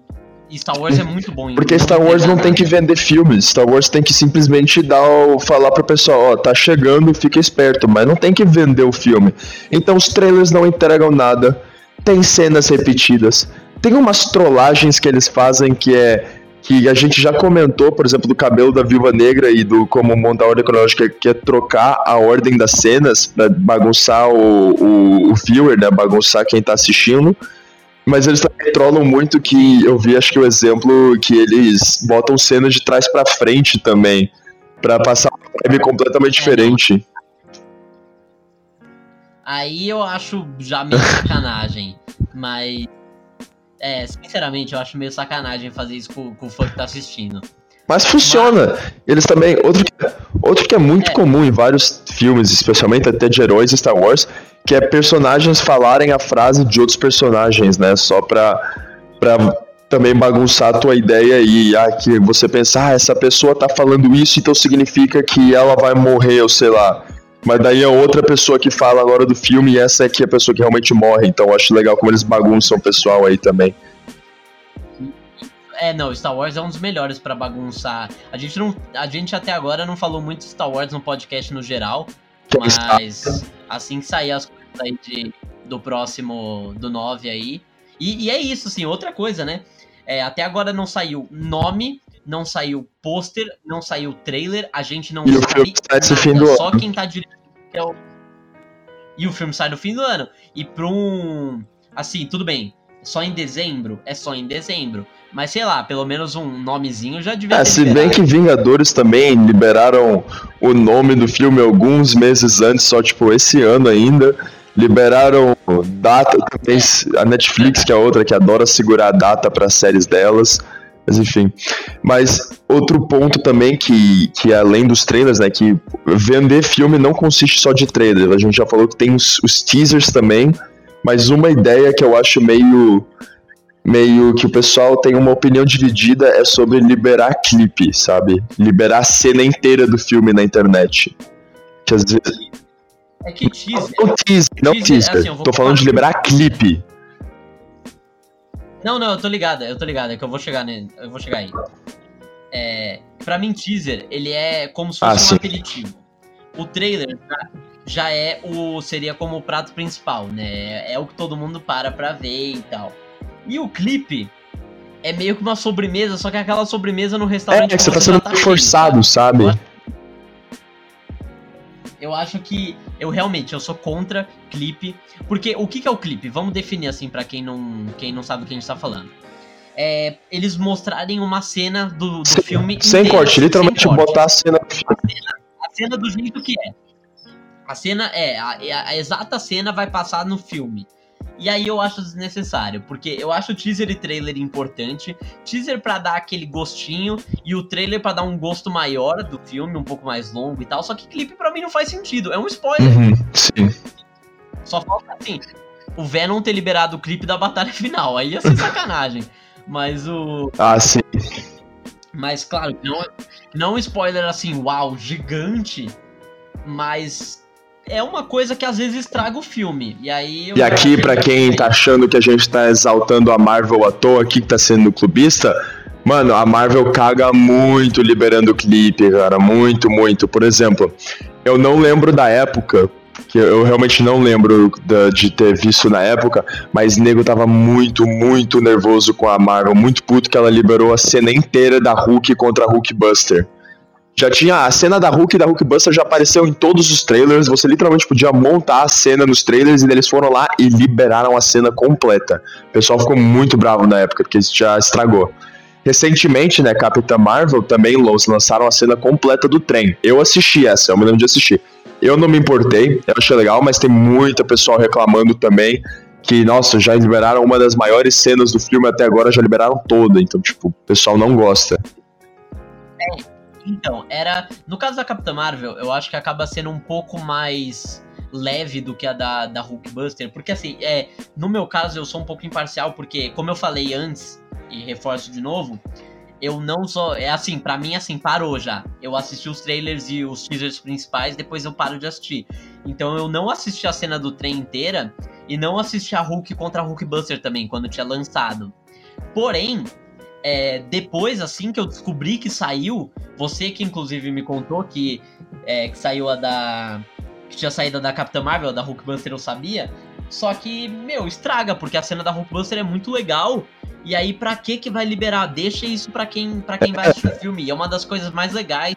E Star Wars é muito bom Porque Star Wars não tem que vender filmes. Star Wars tem que simplesmente dar o, falar pro pessoal, ó, tá chegando, fica esperto, mas não tem que vender o filme. Então os trailers não entregam nada. Tem cenas repetidas. Tem umas trollagens que eles fazem que é que a gente já comentou, por exemplo, do cabelo da Viúva Negra e do como montar a ordem cronológica, que é trocar a ordem das cenas pra bagunçar o, o, o viewer, né? Bagunçar quem tá assistindo. Mas eles também trollam muito que eu vi, acho que o exemplo que eles botam cenas de trás pra frente também, Pra passar uma vibe completamente diferente. Aí eu acho já meio sacanagem. Mas. É, sinceramente, eu acho meio sacanagem fazer isso com, com o fã que tá assistindo. Mas funciona. Eles também. Outro que, outro que é muito É. comum em vários filmes, especialmente até de heróis Star Wars, que é personagens falarem a frase de outros personagens, né? Só pra, pra também bagunçar a tua ideia e ah, que você pensar, ah, essa pessoa tá falando isso, então significa que ela vai morrer, ou sei lá. Mas daí é outra pessoa que fala agora do filme e essa aqui é a pessoa que realmente morre. Então eu acho legal como eles bagunçam o pessoal aí também. É, não, Star Wars é um dos melhores pra bagunçar. A gente não, a gente até agora não falou muito de Star Wars no podcast no geral, mas assim que sair as coisas aí de, do próximo do 9 aí. E, e é isso, assim, outra coisa, né? É, até agora não saiu nome, não saiu pôster, não saiu trailer, a gente não E o sabe filme sai nada, fim do só ano. quem tá dirigindo é o E o filme sai no fim do ano. E pra um. Assim, tudo bem. Só em dezembro? É só em dezembro. Mas sei lá, pelo menos um nomezinho já devia é, se liberado. bem que Vingadores também liberaram o nome do filme alguns meses antes, só tipo esse ano ainda. Liberaram data também, a Netflix, que é outra que adora segurar a data para séries delas. Mas enfim. Mas outro ponto também que, que é além dos trailers, né? Que vender filme não consiste só de trailer. A gente já falou que tem os, os teasers também. Mas uma ideia que eu acho meio meio que o pessoal tem uma opinião dividida é sobre liberar clipe, sabe? Liberar a cena inteira do filme na internet. Que às vezes. É que teaser. Não teaser, não Teaser, teaser. assim, Tô falando de liberar clipe. Não, não, eu tô ligado, eu tô ligado, é que eu vou chegar nele, eu vou chegar aí. É, pra mim, teaser, ele é como se fosse Ah, um sim. aperitivo. O trailer já, já é o. seria como o prato principal, né? É o que todo mundo para pra ver e tal. E o clipe é meio que uma sobremesa, só que é aquela sobremesa no É, restaurante. que você tá sendo cheio, forçado, sabe? Eu acho que eu realmente eu sou contra clipe, porque o que, que é o clipe? Vamos definir assim pra quem não quem não sabe do que a gente tá falando. É eles mostrarem uma cena do, do Sem- filme Sem inteira, corte, literalmente sem corte. botar a cena no filme. a cena do jeito que é. A cena é a, é a- a exata cena vai passar no filme. E aí eu acho desnecessário, porque eu acho teaser e trailer importante. Teaser pra dar aquele gostinho e o trailer pra dar um gosto maior do filme, um pouco mais longo e tal. Só que clipe pra mim não faz sentido, é um spoiler. Uhum, sim. Só falta assim, o Venom ter liberado o clipe da batalha final. Aí ia ser sacanagem. Mas o. Ah, sim. Mas claro, não, não um spoiler assim, uau, gigante. Mas é uma coisa que às vezes estraga o filme. E aí. E aqui, pra quem tá achando que a gente tá exaltando a Marvel à toa aqui, que tá sendo clubista, mano, a Marvel caga muito liberando clipe, cara. Muito, muito. Por exemplo, eu não lembro da época, que eu realmente não lembro de ter visto na época, mas nego tava muito, muito nervoso com a Marvel, muito puto que ela liberou a cena inteira da Hulk contra a Hulkbuster. Já tinha a cena da Hulk e da Hulkbuster já apareceu em todos os trailers. Você literalmente podia montar a cena nos trailers e eles foram lá e liberaram a cena completa. O pessoal ficou muito bravo na época, porque isso já estragou. Recentemente, né, Capitã Marvel também los- lançaram a cena completa do trem. Eu assisti essa, eu me lembro de assistir. Eu não me importei, eu achei legal, mas tem muita pessoal reclamando também que, nossa, já liberaram uma das maiores cenas do filme até agora, já liberaram toda. Então, tipo, o pessoal não gosta. Então, era. No caso da Capitã Marvel, eu acho que acaba sendo um pouco mais leve do que a da, da Hulkbuster. Porque assim, é, no meu caso, eu sou um pouco imparcial, porque, como eu falei antes, e reforço de novo, eu não sou. É assim, pra mim, assim, parou já. Eu assisti os trailers e os teasers principais, depois eu paro de assistir. Então eu não assisti a cena do trem inteira e não assisti a Hulk contra a Hulkbuster também, quando tinha lançado. Porém, é, depois, assim que eu descobri que saiu, você que inclusive me contou que, é, que saiu a da. que tinha saído a da Capitã Marvel, da Hulkbuster eu sabia. Só que, meu, estraga, porque a cena da Hulkbuster é muito legal. E aí, pra que que vai liberar? Deixa isso pra quem, pra quem vai assistir o filme. E é uma das coisas mais legais.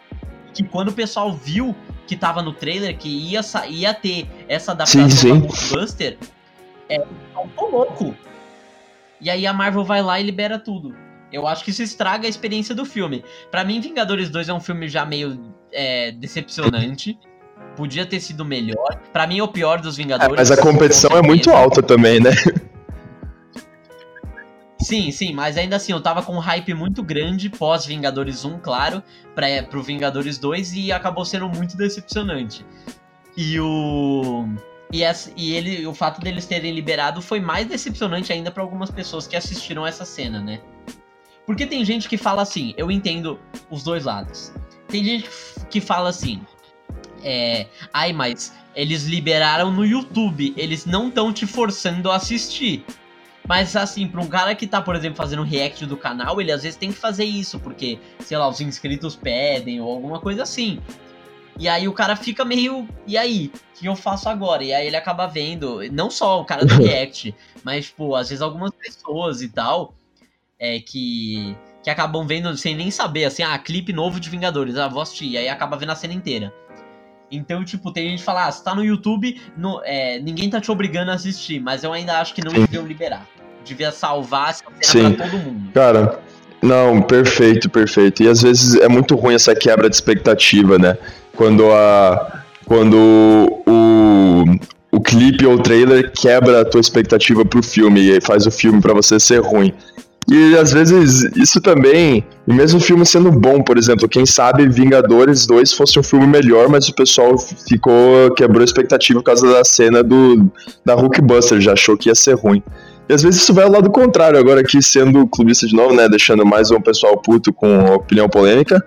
Que quando o pessoal viu que tava no trailer que ia, ia ter essa adaptação Sim, sim. da Hulkbuster, é, ficou louco. E aí a Marvel vai lá e libera tudo. Eu acho que isso estraga a experiência do filme. Pra mim, Vingadores 2 é um filme já meio é, decepcionante. Podia ter sido melhor. Pra mim é o pior dos É, Vingadores. mas a com competição é muito alta também, né? Sim, sim, mas ainda assim, eu tava com um hype muito grande pós Vingadores 1, claro, pra, pro Vingadores 2 e acabou sendo muito decepcionante. E o. E, essa, e ele, o fato deles terem liberado foi mais decepcionante ainda pra algumas pessoas que assistiram essa cena, né? Porque tem gente que fala assim, eu entendo os dois lados. Tem gente que fala assim, é, ai, mas eles liberaram no YouTube, eles não estão te forçando a assistir. Mas assim, pra um cara que tá, por exemplo, fazendo um react do canal, ele às vezes tem que fazer isso, porque, sei lá, os inscritos pedem ou alguma coisa assim. E aí o cara fica meio. E aí? O que eu faço agora? E aí ele acaba vendo, não só o cara do react, mas, tipo, às vezes algumas pessoas e tal, é que. Que acabam vendo sem nem saber, assim, ah, clipe novo de Vingadores, ah, vou assistir, e aí acaba vendo a cena inteira. Então, tipo, tem gente que fala, ah, você tá no YouTube, no, é, ninguém tá te obrigando a assistir, mas eu ainda acho que não deviam liberar. Devia salvar essa cena pra todo mundo. Cara, não, perfeito, perfeito. E às vezes é muito ruim essa quebra de expectativa, né? Quando a. Quando o, o clipe ou o trailer quebra a tua expectativa pro filme e faz o filme para você ser ruim. E às vezes isso também, e mesmo o filme sendo bom, por exemplo, quem sabe Vingadores 2 fosse um filme melhor, mas o pessoal ficou quebrou a expectativa por causa da cena do da Hulkbuster, já achou que ia ser ruim. E às vezes isso vai ao lado contrário, agora aqui sendo clubista de novo, né, deixando mais um pessoal puto com opinião polêmica.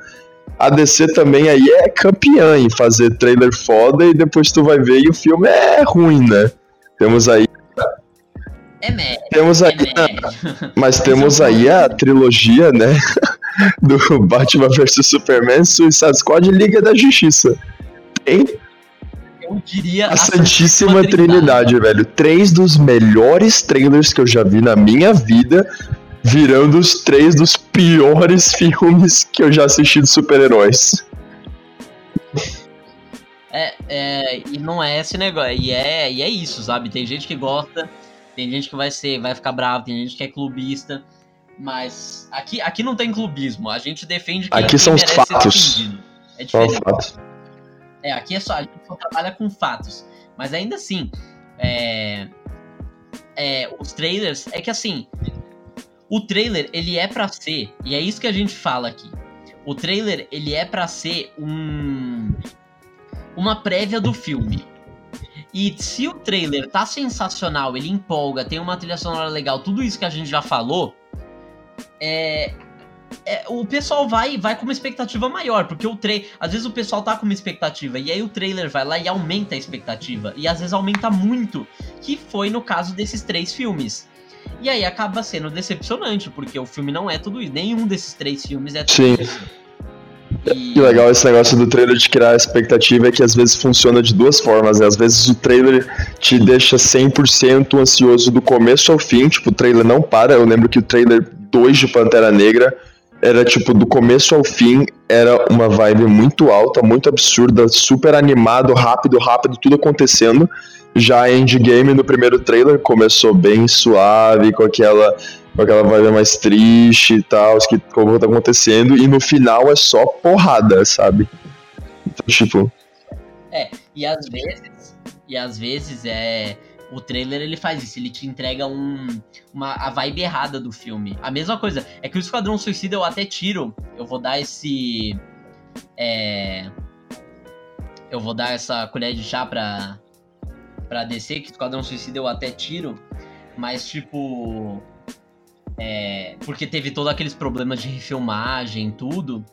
A DC também aí é campeã em fazer trailer foda e depois tu vai ver e o filme é ruim, né? Temos aí é médio. Temos aí, é mas temos aí a trilogia, né? Do Batman vs Superman, Suicide Squad e Liga da Justiça. Tem eu diria a, a Santíssima, Santíssima Trindade, Trindade, velho. Três dos melhores trailers que eu já vi na minha vida, virando os três dos piores filmes que eu já assisti de super-heróis. É, é, e não é esse negócio, e é, e é isso, sabe? Tem gente que gosta, tem gente que vai ser, vai ficar bravo, tem gente que é clubista. Mas aqui, aqui não tem clubismo. A gente defende que aqui são os fatos. É diferente. Fatos. É, aqui é só a gente só trabalha com fatos. Mas ainda assim, é, é, os trailers é que assim, o trailer ele é para ser e é isso que a gente fala aqui. O trailer ele é para ser um uma prévia do filme. E se o trailer tá sensacional, ele empolga, tem uma trilha sonora legal, tudo isso que a gente já falou, é, é, o pessoal vai vai com uma expectativa maior, porque o trailer. Às vezes o pessoal tá com uma expectativa, e aí o trailer vai lá e aumenta a expectativa. E às vezes aumenta muito, que foi no caso desses três filmes. E aí acaba sendo decepcionante, porque o filme não é tudo isso. Nenhum desses três filmes é tudo Sim. isso. Que legal esse negócio do trailer de criar expectativa é que às vezes funciona de duas formas, né? Às vezes o trailer te deixa 100% ansioso do começo ao fim, tipo, o trailer não para. Eu lembro que o trailer 2 de Pantera Negra era tipo do começo ao fim, era uma vibe muito alta, muito absurda, super animado, rápido, rápido, tudo acontecendo. Já Endgame no primeiro trailer começou bem suave, com aquela com aquela vibe mais triste e tal, que como tá acontecendo, e no final é só porrada, sabe? Então, tipo. É, e às vezes. E às vezes é. O trailer ele faz isso, ele te entrega um, uma, a vibe errada do filme. A mesma coisa, é que o Esquadrão Suicida eu até tiro, eu vou dar esse. É. Eu vou dar essa colher de chá pra, pra descer, que Esquadrão Suicida eu até tiro, mas tipo é, porque teve todos aqueles problemas de refilmagem tudo.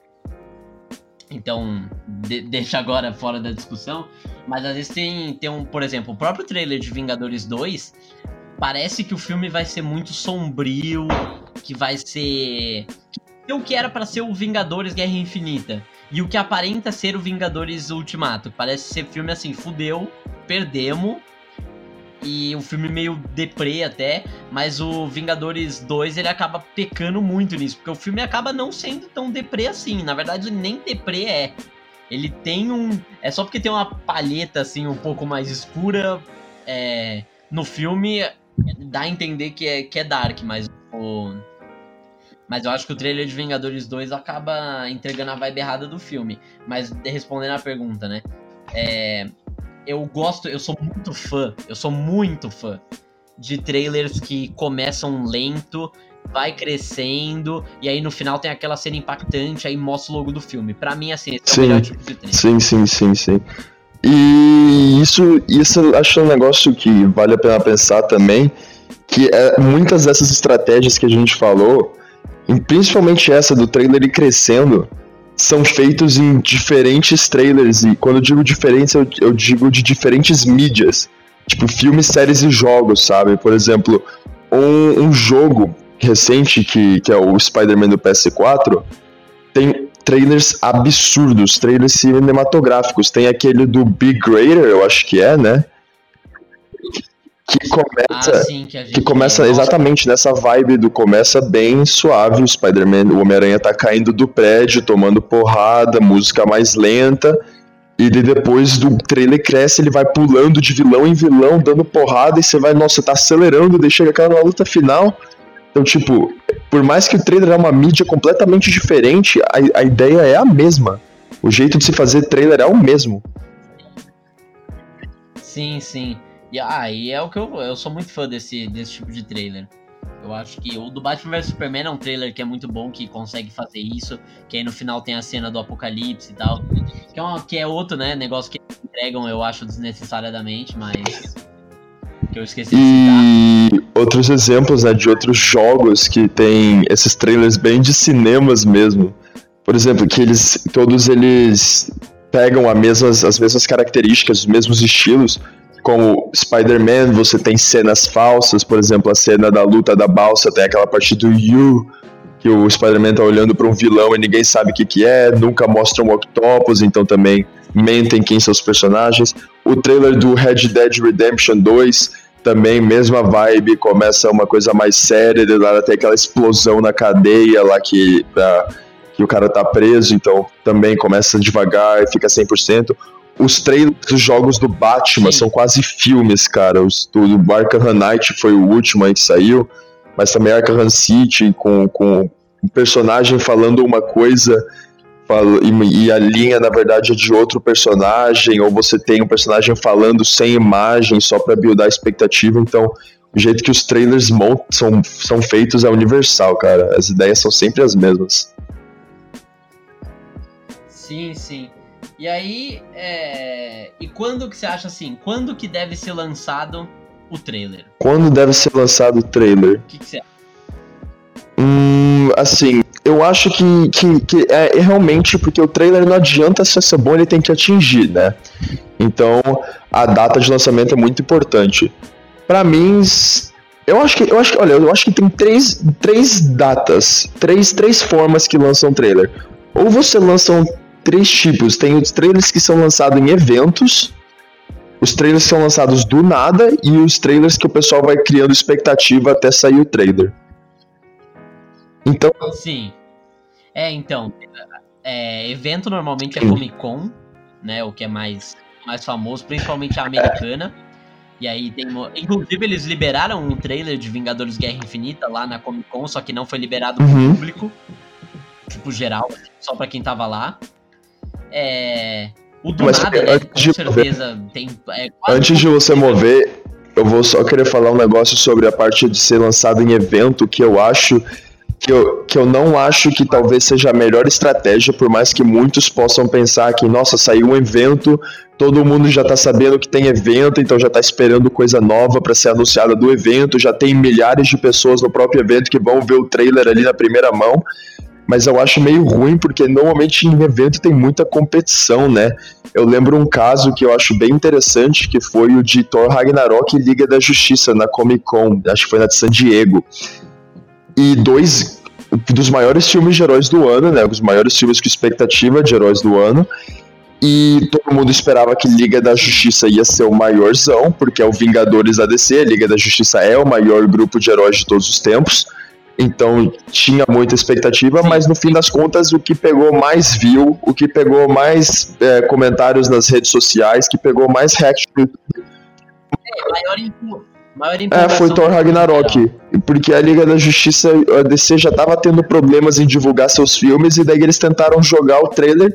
Então, de, deixa agora fora da discussão. Mas às vezes tem, tem um, por exemplo, o próprio trailer de Vingadores 2. Parece que o filme vai ser muito sombrio, que vai ser. o que era para ser o Vingadores Guerra Infinita. E o que aparenta ser o Vingadores Ultimato. Parece ser filme assim, fudeu, perdemos e um filme meio deprê até, mas o Vingadores 2 ele acaba pecando muito nisso, porque o filme acaba não sendo tão deprê assim, na verdade nem deprê é. Ele tem um. É só porque tem uma palheta assim um pouco mais escura é, no filme, dá a entender que é, que é dark, mas o. Mas eu acho que o trailer de Vingadores 2 acaba entregando a vibe errada do filme. Mas respondendo a pergunta, né? É, eu gosto, eu sou muito fã, eu sou muito fã de trailers que começam lento, vai crescendo, e aí no final tem aquela cena impactante, aí mostra o logo do filme. Para mim, assim, esse sim, é o melhor tipo de trailer. Sim, sim, sim, sim. E isso, isso acho um negócio que vale a pena pensar também, que é, muitas dessas estratégias que a gente falou, principalmente essa do trailer ir crescendo, são feitos em diferentes trailers, e quando eu digo diferentes, eu, eu digo de diferentes mídias. Tipo, filmes, séries e jogos, sabe? Por exemplo, um, um jogo recente, que, que é o Spider-Man do PS4, tem trailers absurdos, trailers cinematográficos. Tem aquele do Big Greater, eu acho que é, né? Que começa, ah, sim, que, que, começa exatamente nessa vibe do começa bem suave, o Spider-Man, o Homem-Aranha tá caindo do prédio, tomando porrada, música mais lenta, E depois do trailer cresce, ele vai pulando de vilão em vilão, dando porrada, e você vai, nossa, tá acelerando, chega aquela luta final. Então, tipo, por mais que o trailer é uma mídia completamente diferente, a, a ideia é a mesma. O jeito de se fazer trailer é o mesmo. Sim, sim. E, ah, e é o que eu. Eu sou muito fã desse, desse tipo de trailer. Eu acho que o do Batman vs Superman é um trailer que é muito bom, que consegue fazer isso. Que aí no final tem a cena do apocalipse e tal. Que é, uma, que é outro, né? Negócio que entregam, eu acho, desnecessariamente, mas. Que eu esqueci de citar. E outros exemplos, né, de outros jogos que tem esses trailers bem de cinemas mesmo. Por exemplo, que eles. Todos eles pegam a mesmas, as mesmas características, os mesmos estilos como Spider-Man, você tem cenas falsas, por exemplo, a cena da luta da balsa, tem aquela parte do You, que o Spider-Man tá olhando para um vilão e ninguém sabe o que, que é, nunca mostra um octopus, então também mentem quem são os personagens. O trailer do Red Dead Redemption 2 também, mesma vibe, começa uma coisa mais séria, de lá tem aquela explosão na cadeia lá que, pra, que o cara tá preso, então também começa devagar e fica 100% os trailers dos jogos do Batman Sim. são quase filmes, cara. Os, do Arkham Knight foi o último aí que saiu, mas também Arkham City com, com um personagem falando uma coisa e, a linha na verdade é de outro personagem, ou você tem um personagem falando sem imagem só para buildar a expectativa. Então, o jeito que os trailers são, são feitos é universal, cara. As ideias são sempre as mesmas. Sim, sim. E aí, é... e quando que você acha assim? Quando que deve ser lançado o trailer? Quando deve ser lançado o trailer? O que, que você acha? Hum, assim, eu acho que, que, que é, é, realmente porque o trailer não adianta se ser bom, ele tem que atingir, né? Então, a data de lançamento é muito importante. Para mim, eu acho que, eu acho que, olha, eu acho que tem três, três datas, três, três formas que lançam um trailer. Ou você lança um três tipos. Tem os trailers que são lançados em eventos, os trailers são lançados do nada e os trailers que o pessoal vai criando expectativa até sair o trailer. Então. Sim. É, então. É, evento normalmente é Comic Con, né? O que é mais, mais famoso, principalmente a americana. E aí tem. Inclusive, eles liberaram um trailer de Vingadores Guerra Infinita lá na Comic Con, só que não foi liberado pro uhum. público. Tipo, geral, só pra quem tava lá. É. O do Mas, nada, né? Com certeza tem. É, antes de você mover, eu vou só querer falar um negócio sobre a parte de ser lançado em evento que eu acho. Que eu, que eu não acho que talvez seja a melhor estratégia, por mais que muitos possam pensar que, nossa, saiu um evento, todo mundo já tá sabendo que tem evento, então já tá esperando coisa nova para ser anunciada do evento, já tem milhares de pessoas no próprio evento que vão ver o trailer ali na primeira mão mas eu acho meio ruim porque normalmente em evento tem muita competição, né? Eu lembro um caso que eu acho bem interessante, que foi o de Thor Ragnarok e Liga da Justiça na Comic Con, acho que foi na de San Diego. E dois dos maiores filmes de heróis do ano, né? Os maiores filmes com expectativa de heróis do ano. E todo mundo esperava que Liga da Justiça ia ser o maiorzão, porque é o Vingadores ADC, a Liga da Justiça é o maior grupo de heróis de todos os tempos. Então tinha muita expectativa, mas no fim das contas o que pegou mais view, o que pegou mais é, comentários nas redes sociais, que pegou mais react. É, maior, é, foi Thor Ragnarok. Porque a Liga da Justiça, a DC já tava tendo problemas em divulgar seus filmes, e daí eles tentaram jogar o trailer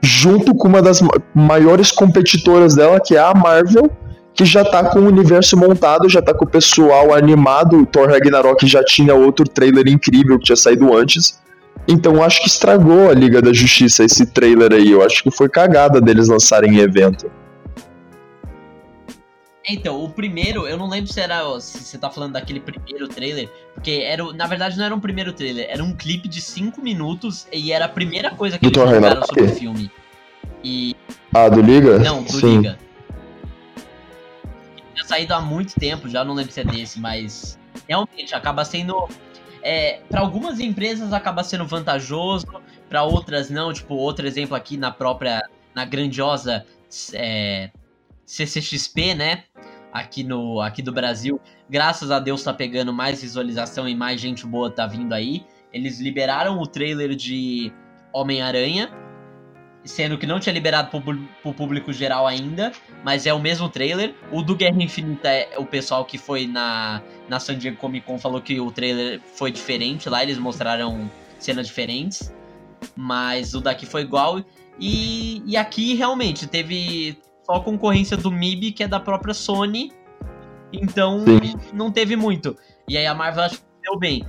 junto com uma das maiores competitoras dela, que é a Marvel que já tá com o universo montado, já tá com o pessoal animado. O Thor Ragnarok já tinha outro trailer incrível que tinha saído antes. Então acho que estragou a Liga da Justiça esse trailer aí. Eu acho que foi cagada deles lançarem em evento. Então, o primeiro, eu não lembro se era. Se você tá falando daquele primeiro trailer. Porque era. Na verdade, não era um primeiro trailer, era um clipe de 5 minutos e era a primeira coisa que do eles falaram sobre o filme. E. Ah, do Liga? Não, do Sim. Liga saído há muito tempo, já não lembro se é desse, mas realmente acaba sendo. É, para algumas empresas acaba sendo vantajoso, para outras não. Tipo, outro exemplo aqui na própria, na grandiosa é, CCXP, né? Aqui no aqui do Brasil, graças a Deus tá pegando mais visualização e mais gente boa tá vindo aí. Eles liberaram o trailer de Homem-Aranha sendo que não tinha liberado pro, pro público geral ainda, mas é o mesmo trailer. O do Guerra Infinita é o pessoal que foi na, na San Diego Comic Con falou que o trailer foi diferente lá, eles mostraram cenas diferentes, mas o daqui foi igual. E, e aqui realmente teve só concorrência do MIB, que é da própria Sony, então Sim. não teve muito. E aí a Marvel acho que deu bem.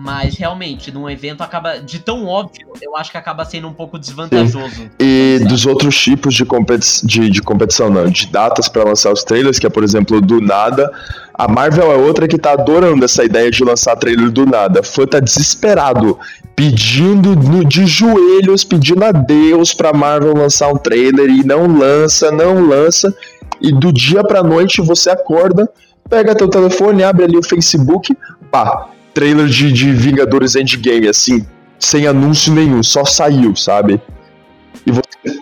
Mas realmente, num evento acaba. De tão óbvio, eu acho que acaba sendo um pouco desvantajoso. Sim. E dos outros tipos de, competi de, de competição, não, de datas para lançar os trailers, que é, por exemplo, do nada. A Marvel é outra que tá adorando essa ideia de lançar trailer do nada. Fã tá desesperado, pedindo no, de joelhos, pedindo a Deus pra Marvel lançar um trailer e não lança, não lança. E do dia pra noite você acorda, pega teu telefone, abre ali o Facebook, pá, trailer de, de Vingadores Endgame, assim, sem anúncio nenhum, só saiu, sabe? E você.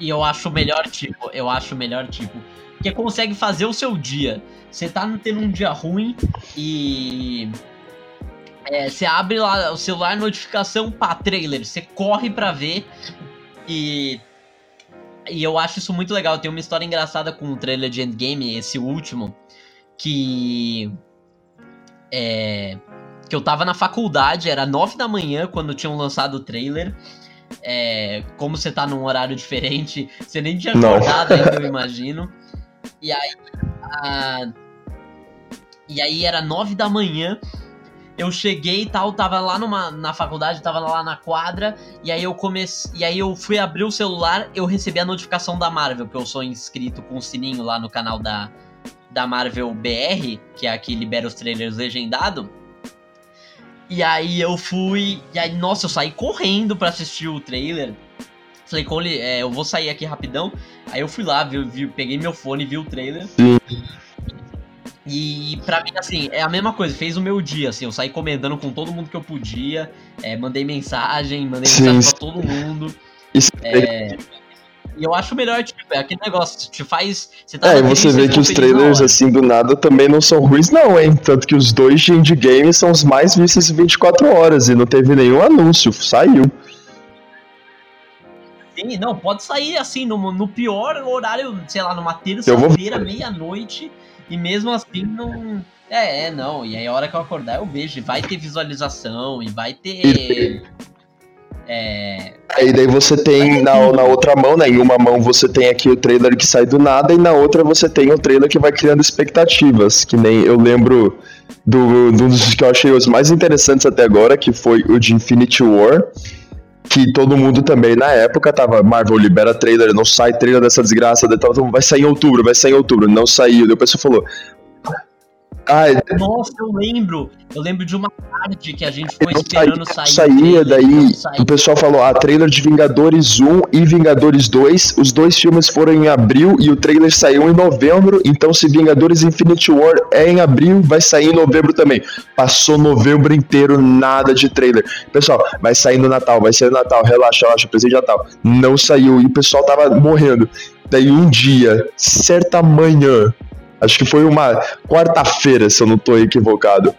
E eu acho o melhor tipo, eu acho o melhor tipo. Porque consegue fazer o seu dia. Você tá tendo um dia ruim e. É, você abre lá o celular, notificação, pá, trailer. Você corre pra ver e. E eu acho isso muito legal. Tem uma história engraçada com o trailer de Endgame, esse último, que é, que eu tava na faculdade, era nove da manhã quando tinham lançado o trailer. É, como você tá num horário diferente, você nem tinha acordado ainda, eu imagino. E aí. A, e aí era nove da manhã. Eu cheguei e tal, tava lá numa, na faculdade, tava lá na quadra, e aí eu comecei. E aí eu fui abrir o celular, eu recebi a notificação da Marvel, que eu sou inscrito com o sininho lá no canal da, da Marvel BR, que é a que libera os trailers legendado. E aí eu fui. E aí, nossa, eu saí correndo para assistir o trailer. Falei, Cole, é, eu vou sair aqui rapidão. Aí eu fui lá, vi, vi, peguei meu fone, vi o trailer. Sim. E pra mim, assim, é a mesma coisa, fez o meu dia, assim, eu saí comentando com todo mundo que eu podia, é, mandei mensagem, mandei mensagem sim. pra todo mundo. Isso é, e eu acho melhor, tipo, é aquele negócio, te faz. Você tá é, e você vê que os trailers, assim, do nada também não são ruins, não, hein? Tanto que os dois de endgame são os mais vistos em 24 horas e não teve nenhum anúncio, saiu. Sim, não, pode sair assim, no, no pior horário, sei lá, numa terça-feira, meia-noite, e mesmo assim não. É, é, não. E aí a hora que eu acordar eu vejo. Vai ter visualização e vai ter. É... Aí daí você tem na, na outra mão, né? Em uma mão você tem aqui o trailer que sai do nada, e na outra você tem o trailer que vai criando expectativas. Que nem eu lembro do, do dos que eu achei os mais interessantes até agora, que foi o de Infinity War. Que todo mundo também na época tava, Marvel libera trailer, não sai trailer dessa desgraça, vai sair em outubro, vai sair em outubro, não saiu. Daí o pessoal falou, ah, é... Nossa, eu lembro. Eu lembro de uma tarde que a gente ficou esperando sair. Saía, daí o pessoal falou: ah, trailer de Vingadores 1 e Vingadores 2. Os dois filmes foram em abril e o trailer saiu em novembro. Então, se Vingadores Infinity War é em abril, vai sair em novembro também. Passou novembro inteiro, nada de trailer. Pessoal, vai sair no Natal, vai sair no Natal, relaxa, relaxa, presente de Natal. Não saiu e o pessoal tava morrendo. Daí um dia, certa manhã, Acho que foi uma quarta-feira, se eu não estou equivocado.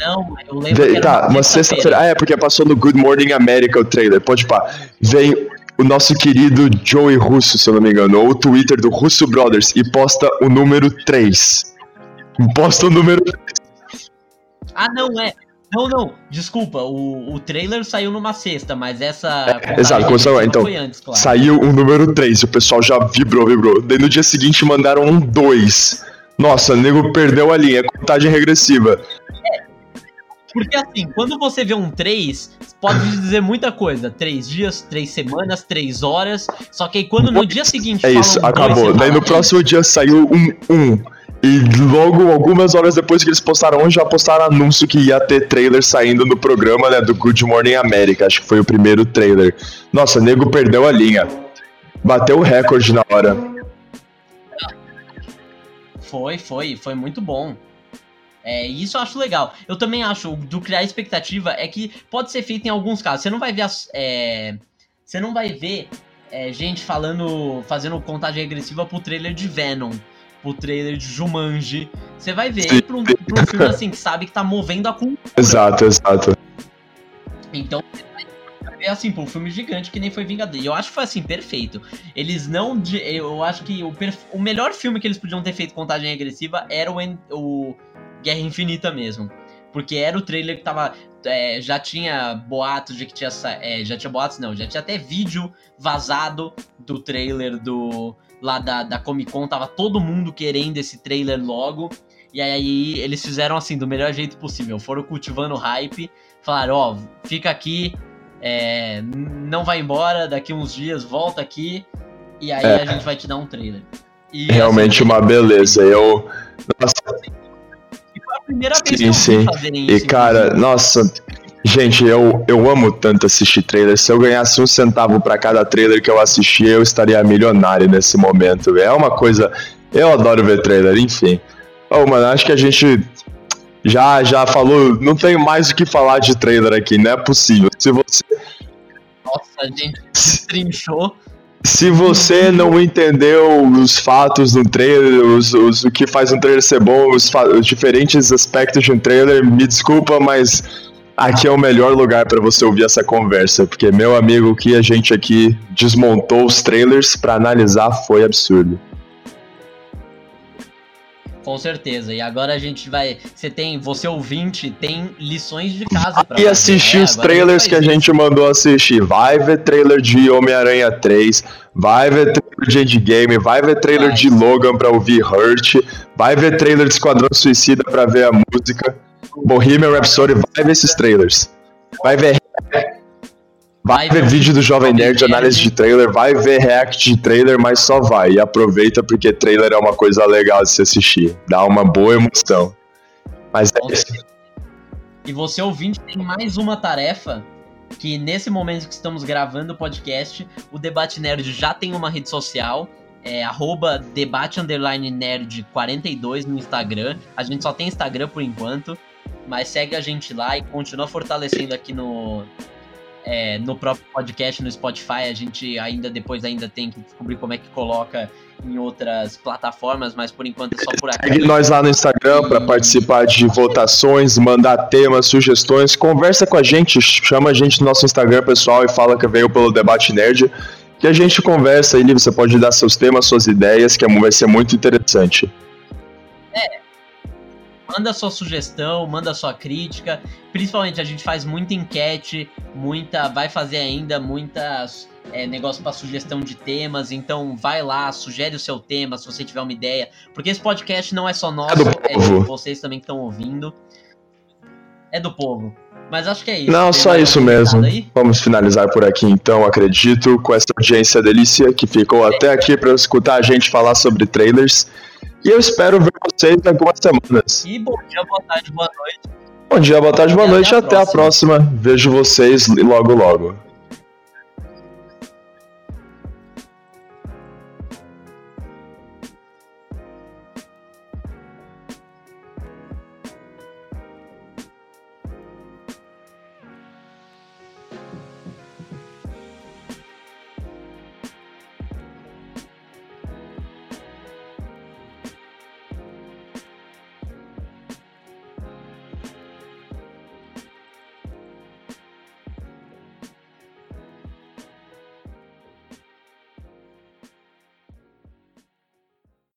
Não, eu lembro. Vem, tá, uma sexta-feira. Ah, é, porque passou no Good Morning America o trailer. Pode pá. Vem o nosso querido Joey Russo, se eu não me engano, ou o Twitter do Russo Brothers, e posta o número 3. Posta o número 3. Ah, não, é. Não, não, desculpa, o, o trailer saiu numa sexta, mas essa. É, exato, começou Então, antes, claro. saiu o número 3, o pessoal já vibrou, vibrou. Daí no dia seguinte mandaram um 2. Nossa, o nego perdeu a linha, contagem regressiva. É, porque assim, quando você vê um 3, pode dizer muita coisa. 3 dias, 3 semanas, 3 horas. Só que aí quando no dia seguinte. É isso, acabou. Daí no próximo dia saiu um 1. E logo, algumas horas depois que eles postaram já postaram anúncio que ia ter trailer saindo no programa, né, do Good Morning America. Acho que foi o primeiro trailer. Nossa, nego perdeu a linha. Bateu o recorde na hora. Foi, foi, foi muito bom. É, isso eu acho legal. Eu também acho, do criar expectativa, é que pode ser feito em alguns casos. Você não vai ver as, é, Você não vai ver é, gente falando. fazendo contagem regressiva pro trailer de Venom pro trailer de Jumanji. Você vai ver pra, um, filme assim que sabe que tá movendo a cultura. Exato, exato. Então, É assim, pô, um filme gigante que nem foi Vingador. E eu acho que foi assim, perfeito. Eles não. Eu acho que o, perf... o melhor filme que eles podiam ter feito contagem agressiva era o, o Guerra Infinita mesmo. Porque era o trailer que tava. É, já tinha boatos de que tinha. É, já tinha boatos, não, já tinha até vídeo vazado do trailer do. Lá da, da Comic Con, tava todo mundo querendo esse trailer logo. E aí eles fizeram assim, do melhor jeito possível. Foram cultivando hype. Falaram, ó, oh, fica aqui, é, não vai embora, daqui uns dias volta aqui. E aí é. a gente vai te dar um trailer. E, Realmente assim, uma beleza. Eu. Nossa. Primeira vez sim, que eu sim. fazerem isso. E cara, nossa, Gente, eu, eu amo tanto assistir trailer. Se eu ganhasse um centavo para cada trailer que eu assistia, eu estaria milionário nesse momento. É uma coisa. Eu adoro ver trailer, enfim. Oh, mano, acho que a gente já já falou. Não tem mais o que falar de trailer aqui, não é possível. Se você. Nossa, a gente trinchou. Se você não entendeu os fatos do trailer, os, os, o que faz um trailer ser bom, os, os diferentes aspectos de um trailer, me desculpa, mas aqui é o melhor lugar para você ouvir essa conversa, porque meu amigo, o que a gente aqui desmontou os trailers para analisar foi absurdo. Com certeza. E agora a gente vai. Você tem. Você ouvinte tem lições de casa pra E assistir é, os trailers a que a gente mandou assistir. Vai ver trailer de Homem-Aranha 3. Vai ver trailer de Endgame. Vai ver trailer vai. de Logan pra ouvir Hurt. Vai ver trailer de Esquadrão Suicida pra ver a música. Bohemian Rhapsody. Vai ver esses trailers. Vai ver Vai ver vídeo do Jovem Nerd, análise de trailer, vai ver react de trailer, mas só vai. E aproveita porque trailer é uma coisa legal de se assistir. Dá uma boa emoção. Mas é isso. E você ouvinte tem mais uma tarefa que nesse momento que estamos gravando o podcast, o Debate Nerd já tem uma rede social, é arroba debate nerd 42 no Instagram. A gente só tem Instagram por enquanto, mas segue a gente lá e continua fortalecendo aqui no, é, no próprio podcast no Spotify. A gente ainda depois ainda tem que descobrir como é que coloca em outras plataformas, mas por enquanto é só por aqui. Segue nós lá no Instagram para participar de votações, mandar temas, sugestões, conversa com a gente, chama a gente no nosso Instagram pessoal e fala que veio pelo Debate Nerd, que a gente conversa ali, você pode dar seus temas, suas ideias, que vai ser muito interessante. É, manda sua sugestão, manda sua crítica. Principalmente a gente faz muita enquete, muita, vai fazer ainda muitas é, negócio para sugestão de temas. Então vai lá, sugere o seu tema se você tiver uma ideia, porque esse podcast não é só nosso, é, é de vocês também que estão ouvindo. É do povo. Mas acho que é isso. Não, só isso mesmo. Vamos finalizar por aqui então, acredito, com essa audiência delícia que ficou é. até aqui para escutar a gente falar sobre trailers. E eu espero ver vocês em algumas semanas. E bom dia, boa tarde, boa noite. Bom dia, boa tarde, boa e noite. Até, até a próxima. Vejo vocês logo, logo.